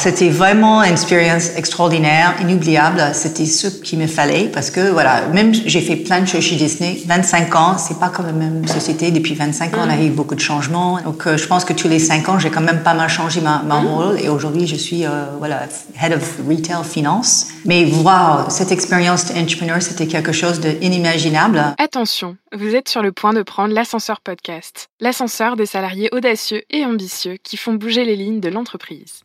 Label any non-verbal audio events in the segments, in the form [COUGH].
C'était vraiment une expérience extraordinaire, inoubliable. C'était ce qu'il me fallait parce que voilà, même j'ai fait plein de choses chez Disney. 25 ans, c'est pas comme la même société. Depuis 25 ans, on a eu beaucoup de changements. Donc, euh, je pense que tous les 5 ans, j'ai quand même pas mal changé ma, ma rôle. Et aujourd'hui, je suis euh, voilà head of retail finance. Mais wow, cette expérience d'entrepreneur, c'était quelque chose d'inimaginable. Attention, vous êtes sur le point de prendre l'ascenseur podcast, l'ascenseur des salariés audacieux et ambitieux qui font bouger les lignes de l'entreprise.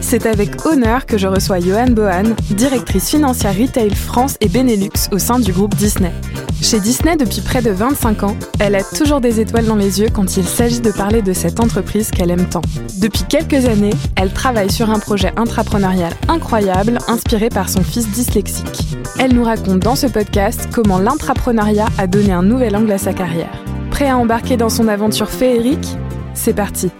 c'est avec honneur que je reçois Johan Bohan, directrice financière retail France et Benelux au sein du groupe Disney. Chez Disney depuis près de 25 ans, elle a toujours des étoiles dans les yeux quand il s'agit de parler de cette entreprise qu'elle aime tant. Depuis quelques années, elle travaille sur un projet intrapreneurial incroyable inspiré par son fils dyslexique. Elle nous raconte dans ce podcast comment l'intrapreneuriat a donné un nouvel angle à sa carrière. Prêt à embarquer dans son aventure féerique? C'est parti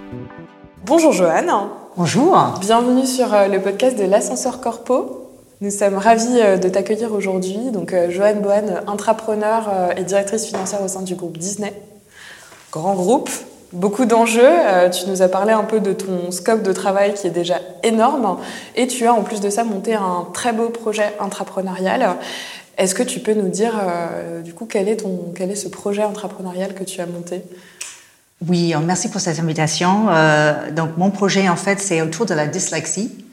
Bonjour Joanne. Bonjour. Bienvenue sur euh, le podcast de l'ascenseur Corpo. Nous sommes ravis euh, de t'accueillir aujourd'hui. Donc, euh, Joanne Bohan, intrapreneur et directrice financière au sein du groupe Disney. Grand groupe, beaucoup d'enjeux. Tu nous as parlé un peu de ton scope de travail qui est déjà énorme. Et tu as en plus de ça monté un très beau projet intrapreneurial. Est-ce que tu peux nous dire, du coup, quel est, ton, quel est ce projet intrapreneurial que tu as monté? Oui, merci pour cette invitation. Euh, donc, mon projet, en fait, c'est autour de la dyslexie.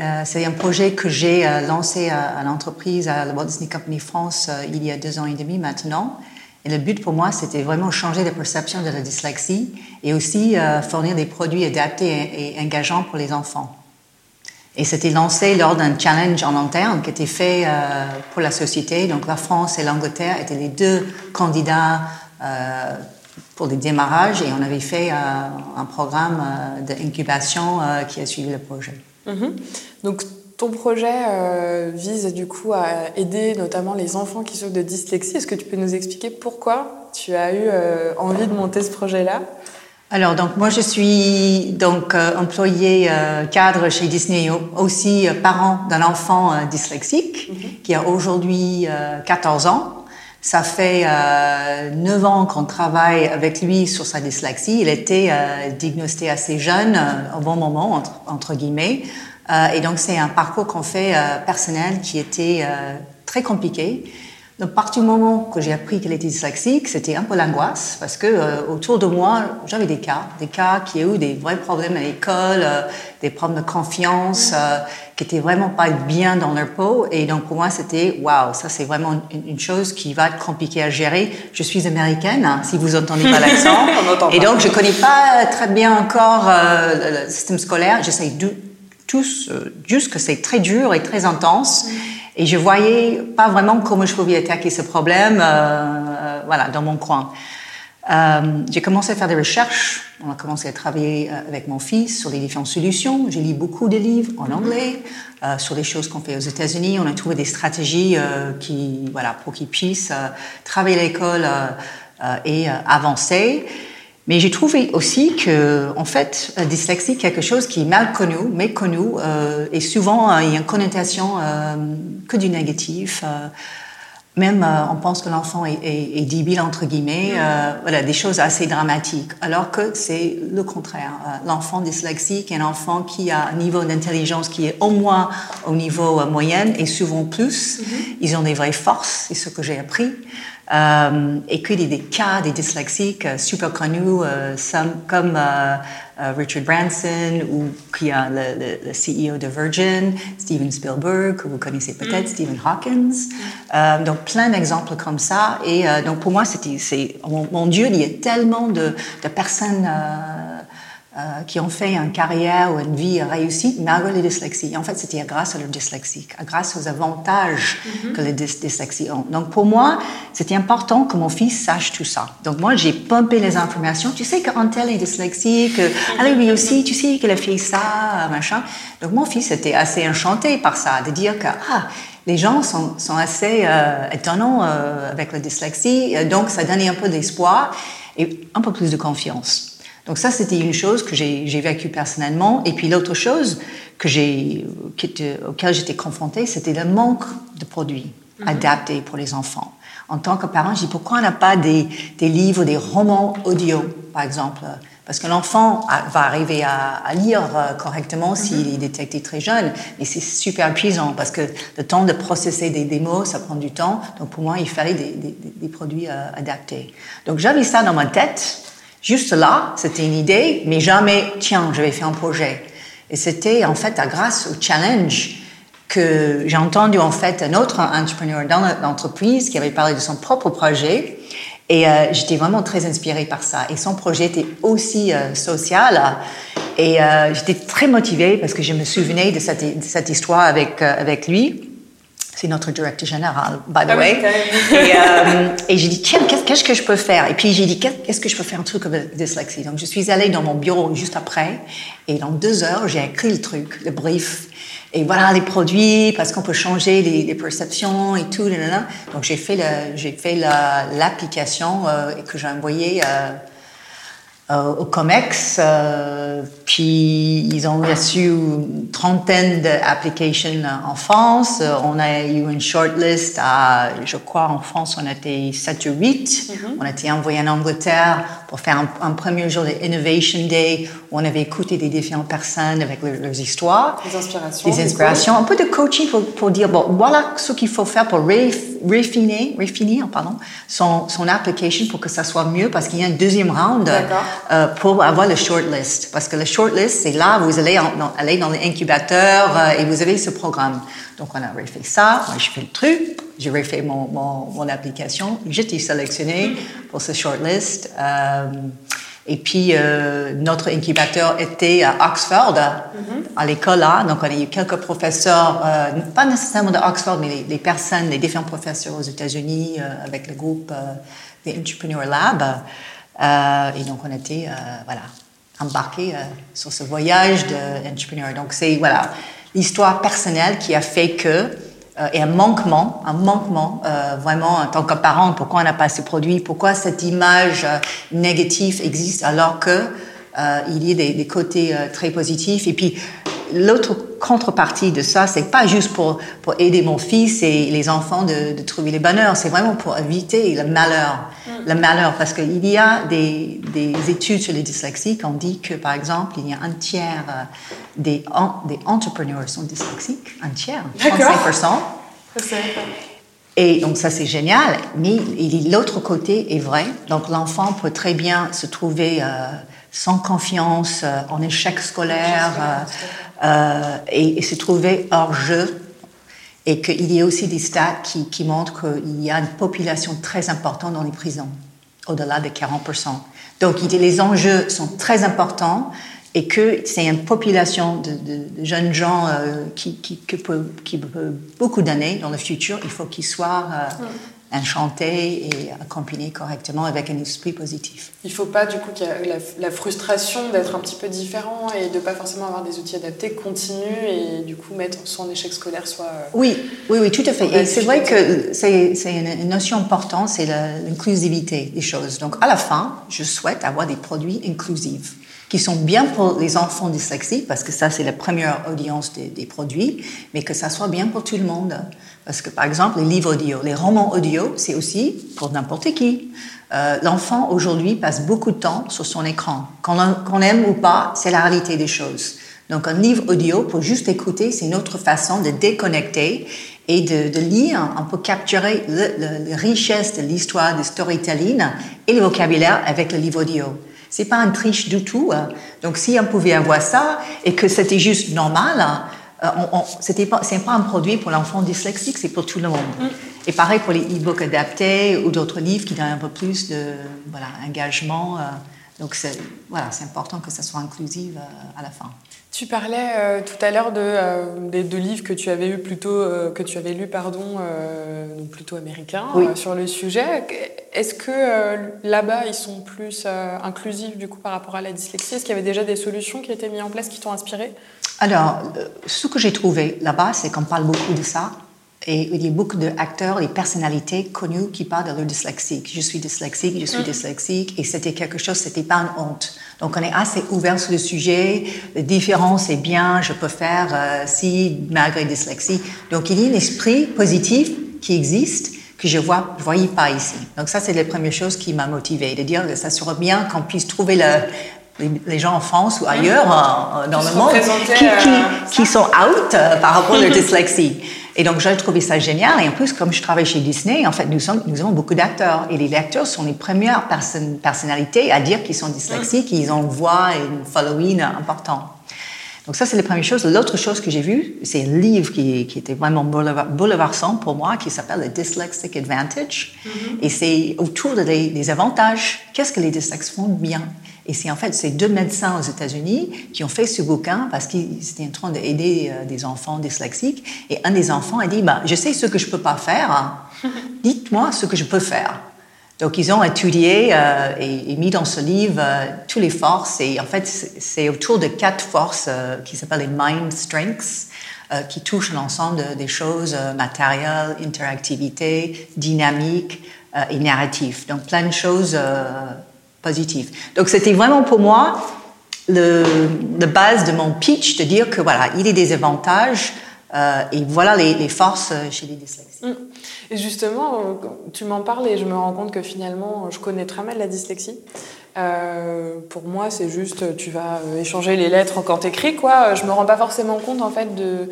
Euh, c'est un projet que j'ai euh, lancé à, l'entreprise, à la Walt Disney Company France, euh, il y a deux ans et demi maintenant. Et le but pour moi, c'était vraiment changer la perception de la dyslexie et aussi euh, fournir des produits adaptés et, engageants pour les enfants. Et c'était lancé lors d'un challenge en interne qui était fait euh, pour la société. Donc la France et l'Angleterre étaient les deux candidats euh, pour les démarrages et on avait fait euh, un programme euh, d'incubation euh, qui a suivi le projet. Mhm. Donc, ton projet vise du coup à aider notamment les enfants qui souffrent de dyslexie. Est-ce que tu peux nous expliquer pourquoi tu as eu envie de monter ce projet-là? Alors, donc, moi, je suis donc employée cadre chez Disney, aussi parent d'un enfant dyslexique qui a aujourd'hui euh, 14 ans. Ça fait euh, 9 ans qu'on travaille avec lui sur sa dyslexie. Il était euh, diagnostiqué assez jeune, euh, au bon moment, entre, entre guillemets. Et donc, c'est un parcours qu'on fait personnel qui était très compliqué. Donc, à partir du moment que j'ai appris qu'elle était dyslexique, c'était un peu l'angoisse parce que euh, autour de moi, j'avais des cas, des cas qui ont eu des vrais problèmes à l'école, euh, des problèmes de confiance, euh, qui étaient vraiment pas bien dans leur peau. Et donc, pour moi, c'était waouh, ça c'est vraiment une, une chose qui va être compliquée à gérer. Je suis américaine, hein, si vous entendez pas l'accent. [LAUGHS] Et donc, je connais pas très bien encore le, système scolaire. J'essaie de tous, juste que c'est très dur et très intense. Et je voyais pas vraiment comment je pouvais attaquer ce problème, euh, euh, voilà, dans mon coin. Euh, j'ai commencé à faire des recherches. On a commencé à travailler euh, avec mon fils sur les différentes solutions. J'ai lu beaucoup de livres en anglais euh, sur les choses qu'on fait aux États-Unis. On a trouvé des stratégies euh, qui, voilà, pour qu'ils puissent euh, travailler à l'école euh, euh, et euh, avancer. Mais j'ai trouvé aussi que, en fait, la dyslexie est quelque chose qui est mal connu, méconnu, euh, et souvent euh, il y a une connotation euh, que du négatif. euh, même on pense que l'enfant est, est, est débile entre guillemets, voilà des choses assez dramatiques. Alors que c'est le contraire. L'enfant dyslexique est un enfant qui a un niveau d'intelligence qui est au moins au niveau moyen et souvent plus. Ils ont des vraies forces, c'est ce que j'ai appris. Euh, et qu'il y a des cas des dyslexiques euh, super connus, euh, some- comme euh, Richard Branson ou qui a le, le- le CEO de Virgin, Steven Spielberg, que vous connaissez peut-être, Stephen Hawkins. Donc plein d'exemples comme ça. Et donc pour moi, c'était, c'est, mon, mon Dieu, il y a tellement de, de personnes. Euh, qui ont fait une carrière ou une vie réussie malgré les dyslexies. en fait, c'était grâce à leur dyslexie, grâce aux avantages que les dys dyslexies ont. Donc, pour moi, c'était important que mon fils sache tout ça. Donc, moi, j'ai pompé les informations. Tu sais qu'Antel est dyslexique, allez, lui aussi, tu sais qu'il a fait ça, machin. Donc, mon fils était assez enchanté par ça, de dire que, ah, les gens sont, sont assez euh, étonnants euh, avec la dyslexie, donc ça donnait un peu d'espoir et un peu plus de confiance. Donc ça, c'était une chose que j'ai vécue personnellement. Et puis l'autre chose que j'ai, auquel j'étais confrontée, c'était le manque de produits mhm. adaptés pour les enfants. En tant que parent, je dis pourquoi on n'a pas des, des, livres, des romans audio, par exemple? Parce que l'enfant va arriver à, à, lire euh, correctement mhm. s'il est détecté très jeune, mais c'est super épuisant parce que le temps de processer des, mots, ça prend du temps. Donc pour moi, il fallait des, des, des produits euh, adaptés. Donc j'avais ça dans ma tête Juste là, c'était une idée, mais jamais, tiens, je vais faire un projet. Et c'était en fait grâce au challenge que j'ai entendu en fait un autre entrepreneur dans l'entreprise qui avait parlé de son propre projet. Et euh, j'étais vraiment très inspirée par ça. Et son projet était aussi euh, social. Et euh, j'étais très motivée parce que je me souvenais de cette, de cette histoire avec, avec lui. C'est notre directeur général, by the ah way. et, euh, et j'ai dit, tiens, qu'est-ce que je peux faire? Et puis j'ai dit, qu'est-ce que je peux faire? Un truc avec dyslexie Donc je suis allée dans mon bureau juste après, et dans deux heures, j'ai écrit le truc, le brief. Et voilà les produits, parce qu'on peut changer les, les, perceptions et tout. Donc j'ai fait l'application euh, que j'ai envoyée. Euh, au COMEX, euh, puis ils ont reçu une trentaine d'applications en France. Euh, on a eu une shortlist à, je crois, en France, on était 7 ou 8. Mm-hmm. On a été envoyé en Angleterre pour faire un, un premier jour de Innovation Day où on avait écouté des différentes personnes avec leurs histoires. Des inspirations. Des inspirations. Un peu de coaching pour, pour dire, bon, voilà ce qu'il faut faire pour raffiner, raffiner pardon, son, son application pour que ça soit mieux parce qu'il y a un deuxième round euh, pour avoir le shortlist. Parce que le shortlist, c'est là, vous allez dans, aller dans l'incubateur euh, et vous avez ce programme. Donc, on a refait ça. Moi, je fais le truc. J'ai refait mon, mon, mon application. J'étais sélectionnée pour ce shortlist. Euh, et puis, euh, notre incubateur était à Oxford, mm-hmm. à l'école là. Donc, on a eu quelques professeurs, euh, pas nécessairement de Oxford, mais les, les, personnes, les différents professeurs aux États-Unis euh, avec le groupe The Entrepreneur Lab. et donc, on était, voilà, embarqués sur ce voyage d'entrepreneur. Donc, c'est, voilà, l'histoire personnelle qui a fait que euh, et un manquement, un manquement euh, vraiment en tant que pourquoi on n'a pas ces produits, pourquoi cette image euh, négative existe alors que euh, il y a des, des côtés euh, très positifs. Et puis l'autre contrepartie de ça, c'est pas juste pour, pour aider mon fils et les enfants de, de trouver les bonheurs, c'est vraiment pour éviter le malheur. Mm. Le malheur, parce qu'il y a des, des, études sur les dyslexiques, on dit que, par exemple, il y a un tiers euh, des, des entrepreneurs sont dyslexiques, un tiers, 35%. Et donc ça c'est génial, mais l'autre côté est vrai. Donc l'enfant peut très bien se trouver euh, sans confiance, euh, en échec scolaire, euh, et, se trouver hors jeu. Et qu'il y a aussi des stats qui, montrent qu'il y a une population très importante dans les prisons, au-delà de 40%. Donc les enjeux sont très importants et que c'est une population de, jeunes gens euh, qui peut beaucoup d'années dans le futur, il faut qu'ils soient euh, enchanté et accompagné correctement avec un esprit positif. Il ne faut pas du coup ait la, la frustration d'être un petit peu différent et de ne pas forcément avoir des outils adaptés continue et du coup mettre son échec scolaire soit... Euh, oui, oui, oui, tout à fait. Et c'est vrai que c'est une notion importante, c'est l'inclusivité des choses. Donc à la fin, je souhaite avoir des produits inclusifs qui sont bien pour les enfants dyslexiques, parce que ça, c'est la première audience des, produits, mais que ça soit bien pour tout le monde. Parce que, par exemple, les livres audio, les romans audio, c'est aussi pour n'importe qui. Euh, L'enfant, aujourd'hui, passe beaucoup de temps sur son écran. Qu'on qu aime ou pas, c'est la réalité des choses. Donc, un livre audio, pour juste écouter, c'est une autre façon de déconnecter et de, de lire. On peut capturer la richesse de l'histoire, du storytelling et le vocabulaire avec le livre audio. C'est pas un triche du tout. Hein. Donc, si on pouvait avoir ça et que c'était juste normal, euh, on, on, c'était pas, c'est pas un produit pour l'enfant dyslexique, c'est pour tout le monde. Mm. Et pareil pour les e-books adaptés ou d'autres livres qui donnent un peu plus de, voilà, engagement. Euh, Donc c'est voilà, c'est important que ça soit inclusif à la fin. Tu parlais euh, tout à l'heure de, euh, de, livres que tu avais eu plutôt euh, que tu avais lu pardon donc plutôt américains sur le sujet. Est-ce que là-bas ils sont plus inclusifs du coup par rapport à la dyslexie? Est-ce qu'il y avait déjà des solutions qui étaient mises en place qui t'ont inspiré? Alors, ce que j'ai trouvé là-bas, c'est qu'on parle beaucoup de ça. Et il y a beaucoup d'acteurs et personnalités connues qui parlent de leur dyslexie. Je suis dyslexique, je suis mm. dyslexique, et c'était quelque chose, c'était pas une honte. Donc on est assez ouvert sur le sujet. La différence est bien, je peux faire euh, si malgré dyslexie. Donc il y a un esprit positif qui existe que je vois, je voyais pas ici. Donc ça c'est la première chose qui m'a motivée, de dire que ça serait bien qu'on puisse trouver le, les, gens en France ou ailleurs mm. dans le monde qui, qui, euh, qui, sont out euh, par rapport à la [LAUGHS] dyslexie. Et donc, j'ai trouvé ça génial. Et en plus, comme je travaille chez Disney, en fait, nous, sommes, nous avons beaucoup d'acteurs. Et les acteurs sont les premières personnalités à dire qu'ils sont dyslexiques, qu'ils ont une voix et une following important. Donc ça, c'est la première chose. L'autre chose que j'ai vue, c'est un livre qui, qui était vraiment bouleversant pour moi, qui s'appelle The Dyslexic Advantage. Mm-hmm. Et c'est autour des, des avantages. Qu'est-ce que les dyslexiques font bien? Et c'est en fait ces deux médecins aux États-Unis qui ont fait ce bouquin parce qu'ils étaient en train d'aider euh, des enfants dyslexiques. Et un des enfants a dit bah, Je sais ce que je ne peux pas faire, [LAUGHS] dites-moi ce que je peux faire. Donc ils ont étudié euh, et, mis dans ce livre euh, toutes les forces. Et en fait, c'est autour de quatre forces qui s'appellent les Mind Strengths. qui touchent l'ensemble des choses matérielles, interactivité, dynamique et narratif. Donc plein de choses Donc c'était vraiment pour moi le, base de mon pitch de dire que voilà, il y a des avantages euh, et voilà les, forces chez les dyslexiques. Mm. Et justement, euh, tu m'en parles et je me rends compte que finalement, je connais très mal la dyslexie. Euh, pour moi, c'est juste, tu vas échanger les lettres quand t'écris, quoi. Je me rends pas forcément compte, en fait, de,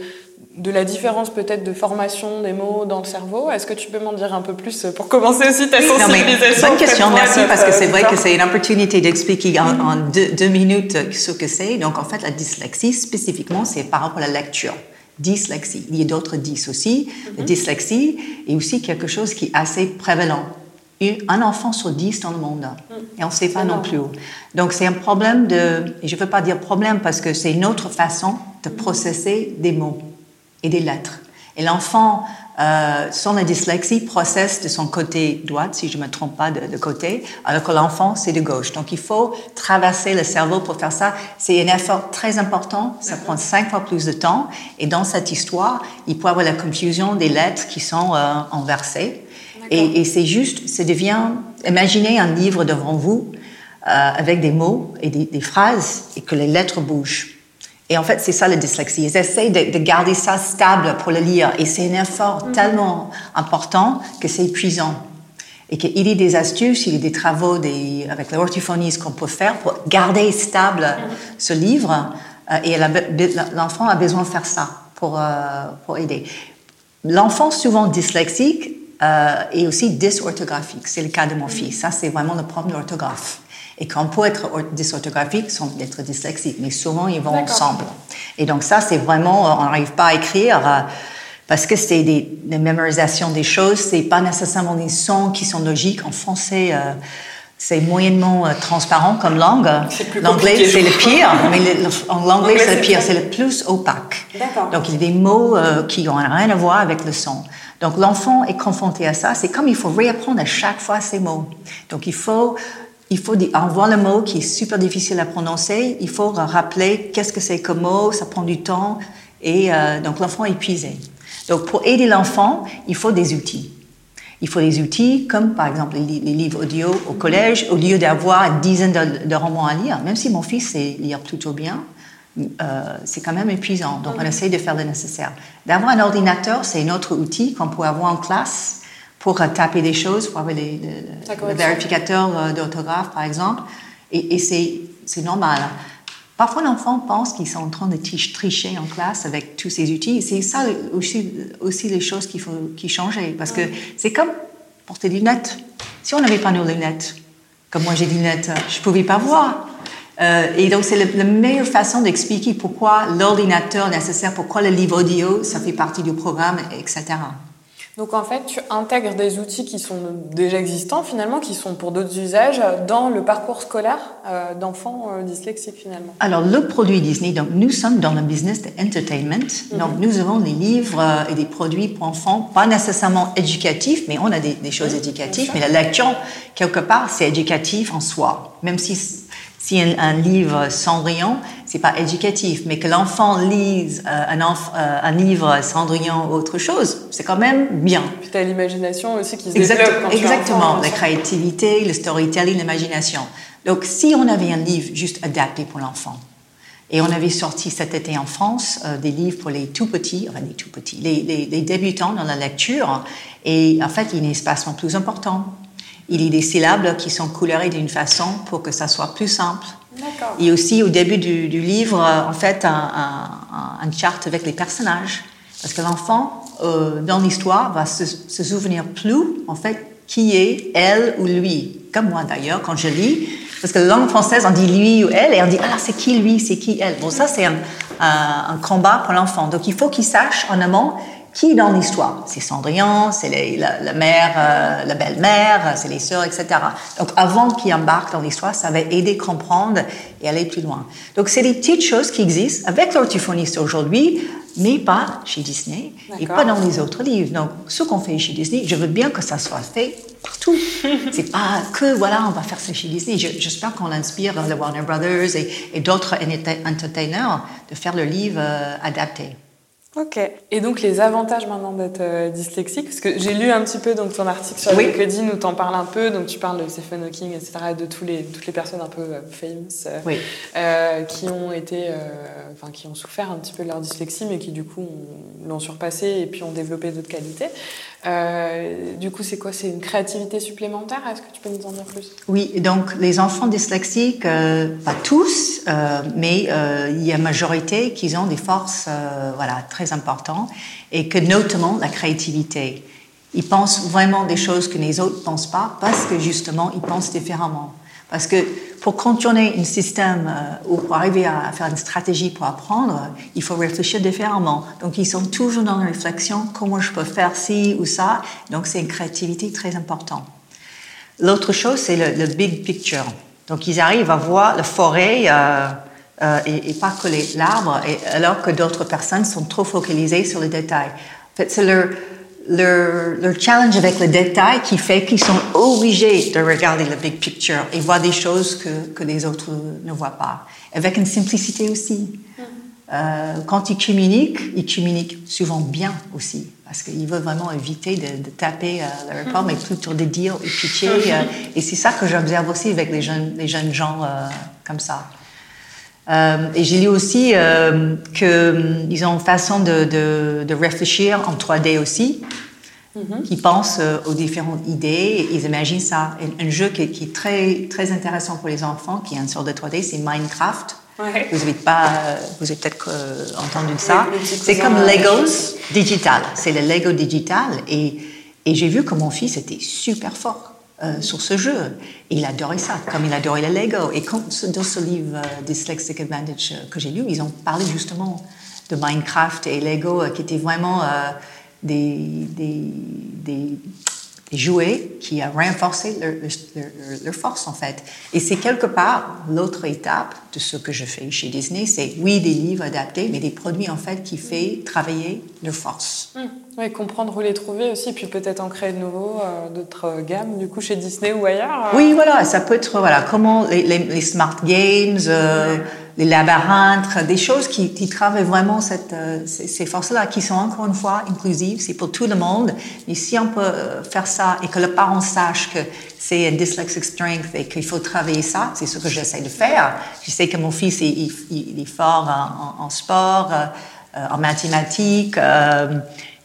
de la différence peut-être de formation des mots dans le cerveau. Est-ce que tu peux m'en dire un peu plus pour commencer aussi ta sensibilisation Bonne question, merci, parce que c'est vrai que c'est une opportunité d'expliquer en, deux, minutes ce que c'est. Donc, en fait, la dyslexie, spécifiquement, c'est par rapport à la lecture. Dyslexie. Il y a d'autres dys aussi. La mhm. dyslexie est aussi quelque chose qui est assez prévalent. Un enfant sur dix dans le monde. Mhm. Et on ne sait pas non plus. Donc, c'est un problème de... Et je ne veux pas dire problème parce que c'est une autre façon de processer des mots et des lettres. Et l'enfant, euh, sans la dyslexie, processe de son côté droit, si je ne me trompe pas de, côté, alors que l'enfant, c'est de gauche. Donc, il faut traverser le cerveau pour faire ça. C'est un effort très important. Ça prend cinq fois plus de temps. Et dans cette histoire, il peut y avoir la confusion des lettres qui sont euh, inversées. Et, et c'est juste, ça devient, imaginez un livre devant vous euh, avec des mots et des, des phrases et que les lettres bougent. Et en fait, c'est ça la dyslexie. Ils essayent de, garder ça stable pour le lire. Et c'est un effort mm. tellement important que c'est épuisant. Et qu'il y a des astuces, il y a des travaux des, avec l'orthophonie qu'on peut faire pour garder stable mm. ce livre. Euh, et l'enfant a besoin de faire ça pour, euh, pour aider. L'enfant souvent dyslexique euh, est aussi dysorthographique. C'est le cas de mon fils. Ça, c'est vraiment le problème de l'orthographe et qu'on peut être dysorthographique sans être dyslexique, mais souvent ils vont ensemble. Et donc ça, c'est vraiment, on n'arrive pas à écrire euh, parce que c'est des, des, mémorisations des choses, c'est pas nécessairement des sons qui sont logiques. En français, euh, c'est moyennement euh, transparent comme langue. L'anglais, c'est le pire, mais en anglais, c'est le pire, c'est le plus opaque. Donc il y a des mots qui n'ont rien à voir avec le son. Donc l'enfant est confronté à ça. C'est comme il faut réapprendre à chaque fois ces mots. Donc il faut il faut avoir le mot qui est super difficile à prononcer. Il faut rappeler qu'est-ce que c'est comme mot, ça prend du temps. Et euh, donc l'enfant est épuisé. Donc pour aider l'enfant, il faut des outils. Il faut des outils comme par exemple les, livres audio au collège, au lieu d'avoir une dizaine de, romans à lire, même si mon fils sait lire plutôt bien, euh, c'est quand même épuisant. Donc on essaie de faire le nécessaire. D'avoir un ordinateur, c'est un autre outil qu'on peut avoir en classe pour taper des choses, pour avoir les, le, vérificateur euh, d'orthographe, par exemple. Et, c'est normal. Parfois, l'enfant pense qu'ils sont en train de tricher en classe avec tous ces outils. C'est ça aussi, aussi les choses qu'il faut qui changer. Parce que c'est comme porter des lunettes. Si on n'avait pas nos lunettes, comme moi j'ai des lunettes, je ne pouvais pas voir. Euh, et donc, c'est la meilleure façon d'expliquer pourquoi l'ordinateur est nécessaire, pourquoi le livre audio, ça fait partie du programme, etc. Donc en fait, tu intègres des outils qui sont déjà existants finalement, qui sont pour d'autres usages, dans le parcours scolaire euh, d'enfants euh, dyslexiques finalement. Alors le produit Disney, donc nous sommes dans le business de entertainment. Mhm. Donc nous avons des livres euh, et des produits pour enfants, pas nécessairement éducatifs, mais on a des, des choses éducatives. Mais la lecture, quelque part, c'est éducatif en soi. Même si si un, un livre Cendrillon, c'est pas éducatif, mais que l'enfant lise euh, un, enf- euh, un livre Cendrillon ou autre chose, c'est quand même bien. Puis tu as l'imagination aussi qui se Exact- développe quand tu exactement, enfant, la créativité, le storytelling, l'imagination. Donc, si on avait un livre juste adapté pour l'enfant, et on avait sorti cet été en France euh, des livres pour les tout petits, enfin les tout petits, les, les- les débutants dans la lecture, et en fait, il y a un espacement plus important. Il y a des syllabes qui sont colorées d'une façon pour que ça soit plus simple. Et aussi, au début du, du livre, euh, en fait, un, un, un chart avec les personnages. Parce que l'enfant, euh, dans l'histoire, va se, se souvenir plus, en fait, qui est elle ou lui. Comme moi, d'ailleurs, quand je lis. Parce que la langue française, on dit lui ou elle, et on dit, ah, c'est qui lui, c'est qui elle? Bon, ça, c'est un, un, un combat pour l'enfant. Donc, il faut qu'il sache en amont qui est dans l'histoire? C'est Cendrillon, c'est les- la, la mère, euh, la belle-mère, c'est les sœurs, etc. Donc, avant qu'il embarque dans l'histoire, ça va aider à comprendre et aller plus loin. Donc, c'est des petites choses qui existent avec l'orthophoniste aujourd'hui, mais pas chez Disney et pas dans les autres livres. Donc, ce qu'on fait chez Disney, je veux bien que ça soit fait partout. [LAUGHS] c'est pas que, voilà, on va faire ça chez Disney. Je- J'espère qu'on inspire le Warner Brothers et, et d'autres entertainers de faire le livre euh, adapté. Ok. Et donc les avantages maintenant d'être euh, dyslexique, parce que j'ai lu un petit peu donc ton article sur Oui. LinkedIn où t'en parles un peu, donc tu parles de Stephen Hawking, etc., et de tous les, toutes les personnes un peu euh, famous euh, Oui. euh, qui ont été, euh, enfin qui ont souffert un petit peu de leur dyslexie, mais qui du coup ont- l'ont surpassé et puis ont développé d'autres qualités. Euh, du coup, c'est quoi? C'est une créativité supplémentaire? Est-ce que tu peux nous en dire plus? Oui, donc les enfants dyslexiques, euh, pas tous, euh, mais il y a majorité qui ont des forces voilà, très importantes et que notamment la créativité. Ils pensent vraiment des choses que les autres ne pensent pas parce que justement, ils pensent différemment. Parce que pour contourner un système euh, ou pour arriver à faire une stratégie pour apprendre, il faut réfléchir différemment. Donc, ils sont toujours dans la réflexion, comment je peux faire ci ou ça. Donc, c'est une créativité très importante. L'autre chose, c'est le, big picture. Donc, ils arrivent à voir la forêt euh, euh, et, pas que l'arbre, alors que d'autres personnes sont trop focalisées sur les détails. En fait, c'est leur, leur, leur challenge avec le détail qui fait qu'ils sont obligés de regarder le big picture et voir des choses que, que les autres ne voient pas. Avec une simplicité aussi. Euh, quand ils communiquent, ils communiquent souvent bien aussi, parce qu'ils veulent vraiment éviter de, de taper euh, leur pomme et plutôt de dire ou pitcher. euh, [LAUGHS] et c'est ça que j'observe aussi avec les jeunes, les jeunes gens euh, comme ça. Euh, et j'ai lu aussi euh, qu'ils ont une façon de, de, de réfléchir en 3D aussi, qui pensent euh, aux différentes idées, ils imaginent ça. Un, un jeu qui, est- qui est très, très intéressant pour les enfants, qui est une sorte de 3D, c'est Minecraft. Ouais. Vous avez pas, vous avez peut-être euh, entendu ça. Oui, C'est comme Legos digital. C'est le Lego digital. Et, et j'ai vu que mon fils était super fort euh, sur ce jeu. Il adorait ça, comme il adorait le Lego. Et quand, dans ce livre euh, Dyslexic Advantage euh, que j'ai lu, ils ont parlé justement de Minecraft et Lego, qui étaient vraiment des, jouets qui a renforcé leur, leur- leur- leur force en fait. Et c'est quelque part l'autre étape de ce que je fais chez Disney, c'est oui des livres adaptés, mais des produits en fait qui fait travailler leur force. Oui, comprendre où les trouver aussi, puis peut-être en créer de nouveaux, euh, d'autres euh, gammes, du coup chez Disney ou ailleurs. euh. Oui, voilà, ça peut être voilà comment les, les- les smart games, euh, les labyrinthes, des choses qui, qui travaillent vraiment cette, euh, ces, ces forces-là, qui sont encore une fois inclusives, c'est pour tout le monde. Mais si on peut euh, faire ça et que le parent sache que c'est un dyslexic strength et qu'il faut travailler ça, c'est ce que j'essaie de faire. Je sais que mon fils il, il- il est fort en, en- en sport, euh, euh, en mathématiques euh,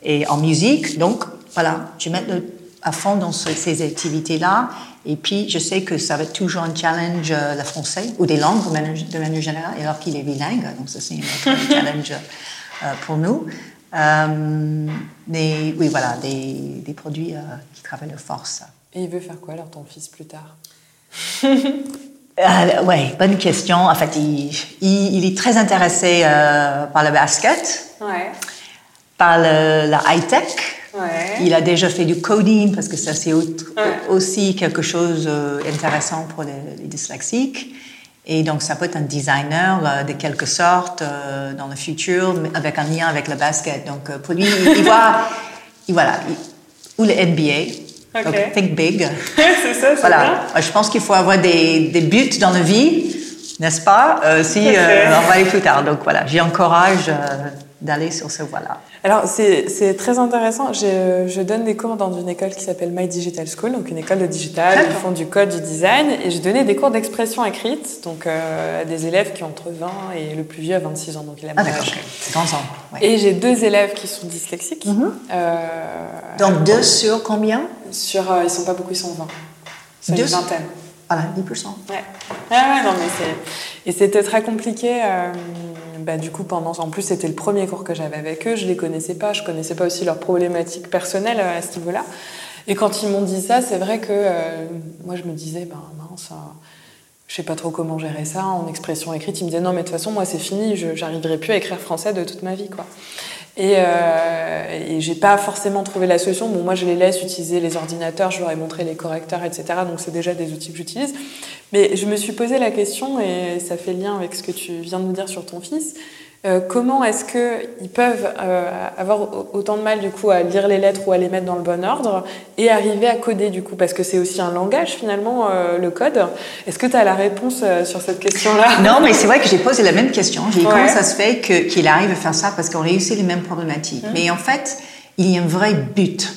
et en musique, donc voilà, je mets le, à fond dans ce- ces activités-là. Et puis, je sais que ça va être toujours un challenge, euh, le français, ou des langues de manière, de manière générale, alors qu'il est bilingue. Donc, ça, c'est un autre [LAUGHS] challenge euh, pour nous. Euh, mais oui, voilà, des, des produits euh, qui travaillent de force. Et il veut faire quoi alors ton fils plus tard? [LAUGHS] Ouais, bonne question. En fait, il, il, il est très intéressé par le basket, Ouais. par le, la high-tech, Ouais. Il a déjà fait du coding parce que ça c'est Ouais. aussi quelque chose euh, intéressant pour les, les dyslexiques. Et donc ça peut être un designer euh, de quelque sorte euh, dans le futur avec un lien avec le basket. Donc euh, pour lui, il, il voit, il- voilà, il- ou le NBA. Donc Ok. think big. [LAUGHS] c'est ça, c'est Voilà. bien. Euh, Je pense qu'il faut avoir des, des buts dans la vie, n'est-ce pas? Euh, Si euh, on va aller plus tard. Donc voilà, j'encourage euh, d'aller sur ce voie-là. Alors, c'est très intéressant. Je, je donne des cours dans une école qui s'appelle My Digital School, donc une école de digital. Ils font du code, du design. Et j'ai donné des cours d'expression écrite, donc euh, à des élèves qui ont entre 20 et le plus vieux à 26 ans, donc il a Ah d'accord, c'est ouais. Et j'ai deux élèves qui sont dyslexiques. Mhm. Euh, Donc deux sur combien? Sur, euh, ils sont pas beaucoup, ils sont 20. C'est Deux une vingtaine. Voilà, 10%. Ouais. Ouais, ouais, non, mais. Et c'était très compliqué. euh, bah, du coup, pendant. En plus, c'était le premier cours que j'avais avec eux. Je les connaissais pas. Je connaissais pas aussi leurs problématiques personnelles euh, à ce niveau-là. Et quand ils m'ont dit ça, c'est vrai que euh, moi, je me disais, ben mince. je sais pas trop comment gérer ça en expression écrite. Ils me disaient non, mais de toute façon, moi, c'est fini. Je j'arriverai plus à écrire français de toute ma vie, quoi. Et, euh, et j'ai pas forcément trouvé la solution. Bon, moi, je les laisse utiliser les ordinateurs, je leur ai montré les correcteurs, etc. Donc, c'est déjà des outils que j'utilise. Mais je me suis posé la question, et ça fait lien avec ce que tu viens de nous dire sur ton fils. Euh, comment est-ce qu'ils peuvent euh, avoir au- autant de mal du coup à lire les lettres ou à les mettre dans le bon ordre et arriver à coder du coup? Parce que c'est aussi un langage finalement euh, le code. Est-ce que tu as la réponse sur cette question-là? Non, mais c'est vrai que j'ai posé la même question. J'ai dit Ouais. comment ça se fait que- qu'il arrive à faire ça? Parce qu'on réussit les mêmes problématiques. Mais en fait, il y a un vrai but.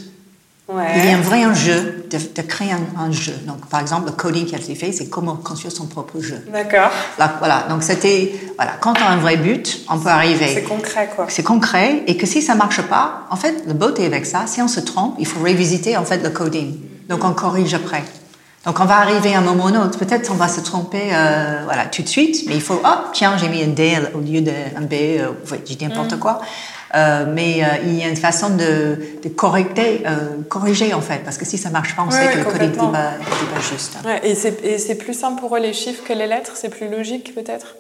Ouais. Il y a un vrai enjeu de, de créer un, un jeu. Donc, par exemple, le coding qui a été fait, c'est comment construire son propre jeu. D'accord. Là, voilà. Donc, c'était, voilà, quand on a un vrai but, on peut C'est arriver. concret quoi. C'est concret et que si ça marche pas, en fait, le beauté avec ça, si on se trompe, il faut révisiter en fait le coding. Donc, on corrige après. Donc, on va arriver à un moment ou un autre. Peut-être on va se tromper, euh, voilà, tout de suite, mais il faut, oh, tiens, j'ai mis un D au lieu d'un B, euh, ouais, j'ai dit n'importe quoi. Euh, mais euh, il y a une façon de, de correcter, euh, corriger en fait, parce que si ça marche pas, on sait que le n'est complètement. pas, juste. Ouais, et c'est plus simple pour eux les chiffres que les lettres, c'est plus logique peut-être?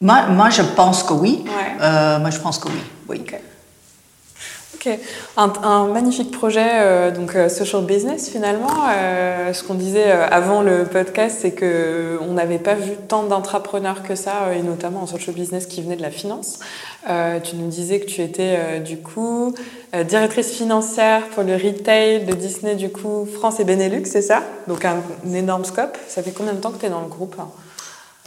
Moi, moi, je pense que oui. Ouais. Moi, je pense que oui. Un, magnifique projet, euh, donc euh, social business finalement. Euh, ce qu'on disait avant le podcast, c'est que on n'avait pas vu tant d'entrepreneurs que ça, et notamment en social business qui venaient de la finance. Tu nous disais que tu étais du coup directrice financière pour le retail de Disney du coup France et Benelux, c'est ça? Donc un, énorme scope. Ça fait combien de temps que tu es dans le groupe hein?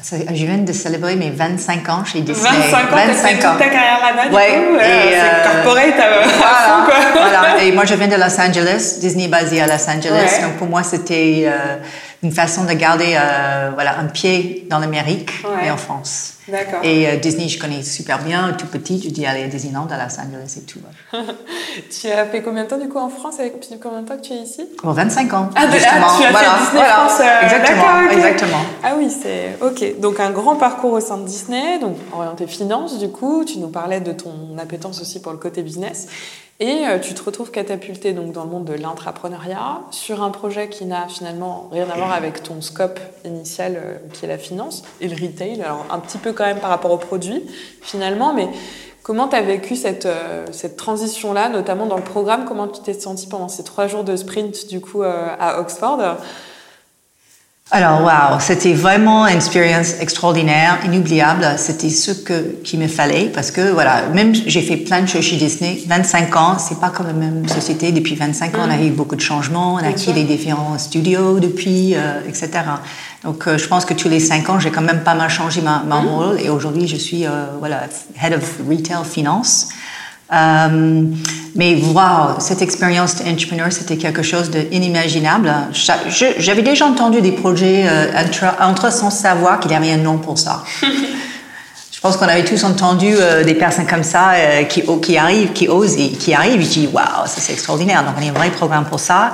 Je viens de célébrer mes 25 ans chez Disney. 25 ans, t'as fait toute ta carrière là-bas, Ouais, coup et, euh, C'est euh, corporate à, à Voilà, fond, quoi. voilà. [LAUGHS] Et moi, je viens de Los Angeles, Disney basé à Los Angeles. Ouais. Donc, pour moi, c'était euh, une façon de garder euh, voilà, un pied dans l'Amérique Ouais. et en France. D'accord. Et euh, Disney, je connais super bien. Tout petit, je dis aller à Disneyland à Los Angeles et tout. [LAUGHS] Tu as fait combien de temps du coup en France et depuis combien de temps que tu es ici? Bon, 25 ans, Ah, ah, justement. tu as voilà, fait Disney voilà. France. euh, exactement, d'accord, ok. exactement. Ah oui, c'est ok. Donc un grand parcours au sein de Disney, donc orienté finance du coup. Tu nous parlais de ton appétence aussi pour le côté business. Et euh, tu te retrouves catapulté donc dans le monde de l'intrapreneuriat sur un projet qui n'a finalement rien à voir avec ton scope initial euh, qui est la finance et le retail. Alors un petit peu quand même par rapport au produit finalement, mais comment tu as vécu cette, euh, cette transition-là, notamment dans le programme? Comment tu t'es senti pendant ces trois jours de sprint du coup à Oxford? Alors, wow, c'était vraiment une expérience extraordinaire, inoubliable. C'était ce que, qu'il me fallait parce que, voilà, même j'ai fait plein de choses chez Disney. 25 ans, c'est pas comme la même société. Depuis 25 ans, on a eu beaucoup de changements. On a acquis les différents studios depuis, euh, etc. Donc, euh, je pense que tous les 5 ans, j'ai quand même pas mal changé ma, mon rôle. Et aujourd'hui, je suis, euh, voilà, Head of Retail Finance. Mais wow, cette expérience d'entrepreneur, c'était quelque chose d'inimaginable. J'avais déjà entendu des projets euh, entre, entre sans savoir qu'il y avait un nom pour ça. [LAUGHS] Je pense qu'on avait tous entendu euh, des personnes comme ça euh, qui, qui arrivent, qui osent et qui arrivent. Et je dis, waouh, ça c'est extraordinaire. Donc, on a un vrai programme pour ça.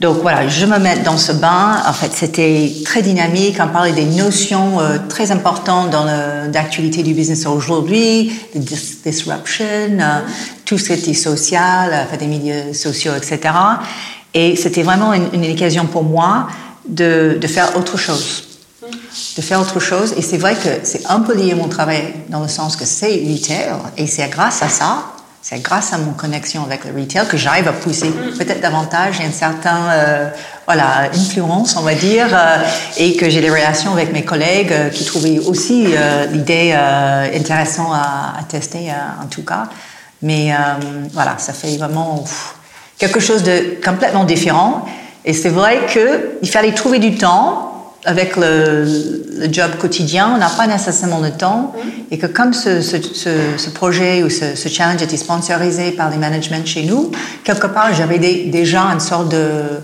Donc, voilà, je me mets dans ce bain. En fait, c'était très dynamique. On parlait des notions euh, très importantes dans l'actualité du business aujourd'hui, de dis- disruption, euh, tout ce qui était social, euh, enfin, des milieux sociaux, etc. Et c'était vraiment une, occasion pour moi de, de faire autre chose de faire autre chose. Et c'est vrai que c'est un peu lié à mon travail dans le sens que c'est retail et c'est grâce à ça, c'est grâce à mon connexion avec le retail que j'arrive à pousser peut-être davantage. une certaine euh, voilà, influence, on va dire, euh, et que j'ai des relations avec mes collègues euh, qui trouvaient aussi euh, l'idée euh, intéressante à, à tester, en tout cas. Mais voilà, ça fait vraiment quelque chose de complètement différent. Et c'est vrai qu'il fallait trouver du temps avec le, le job quotidien, on n'a pas nécessairement le temps et que comme ce, ce, ce, ce projet ou ce, ce, challenge était sponsorisé par les managements chez nous, quelque part j'avais déjà une sorte de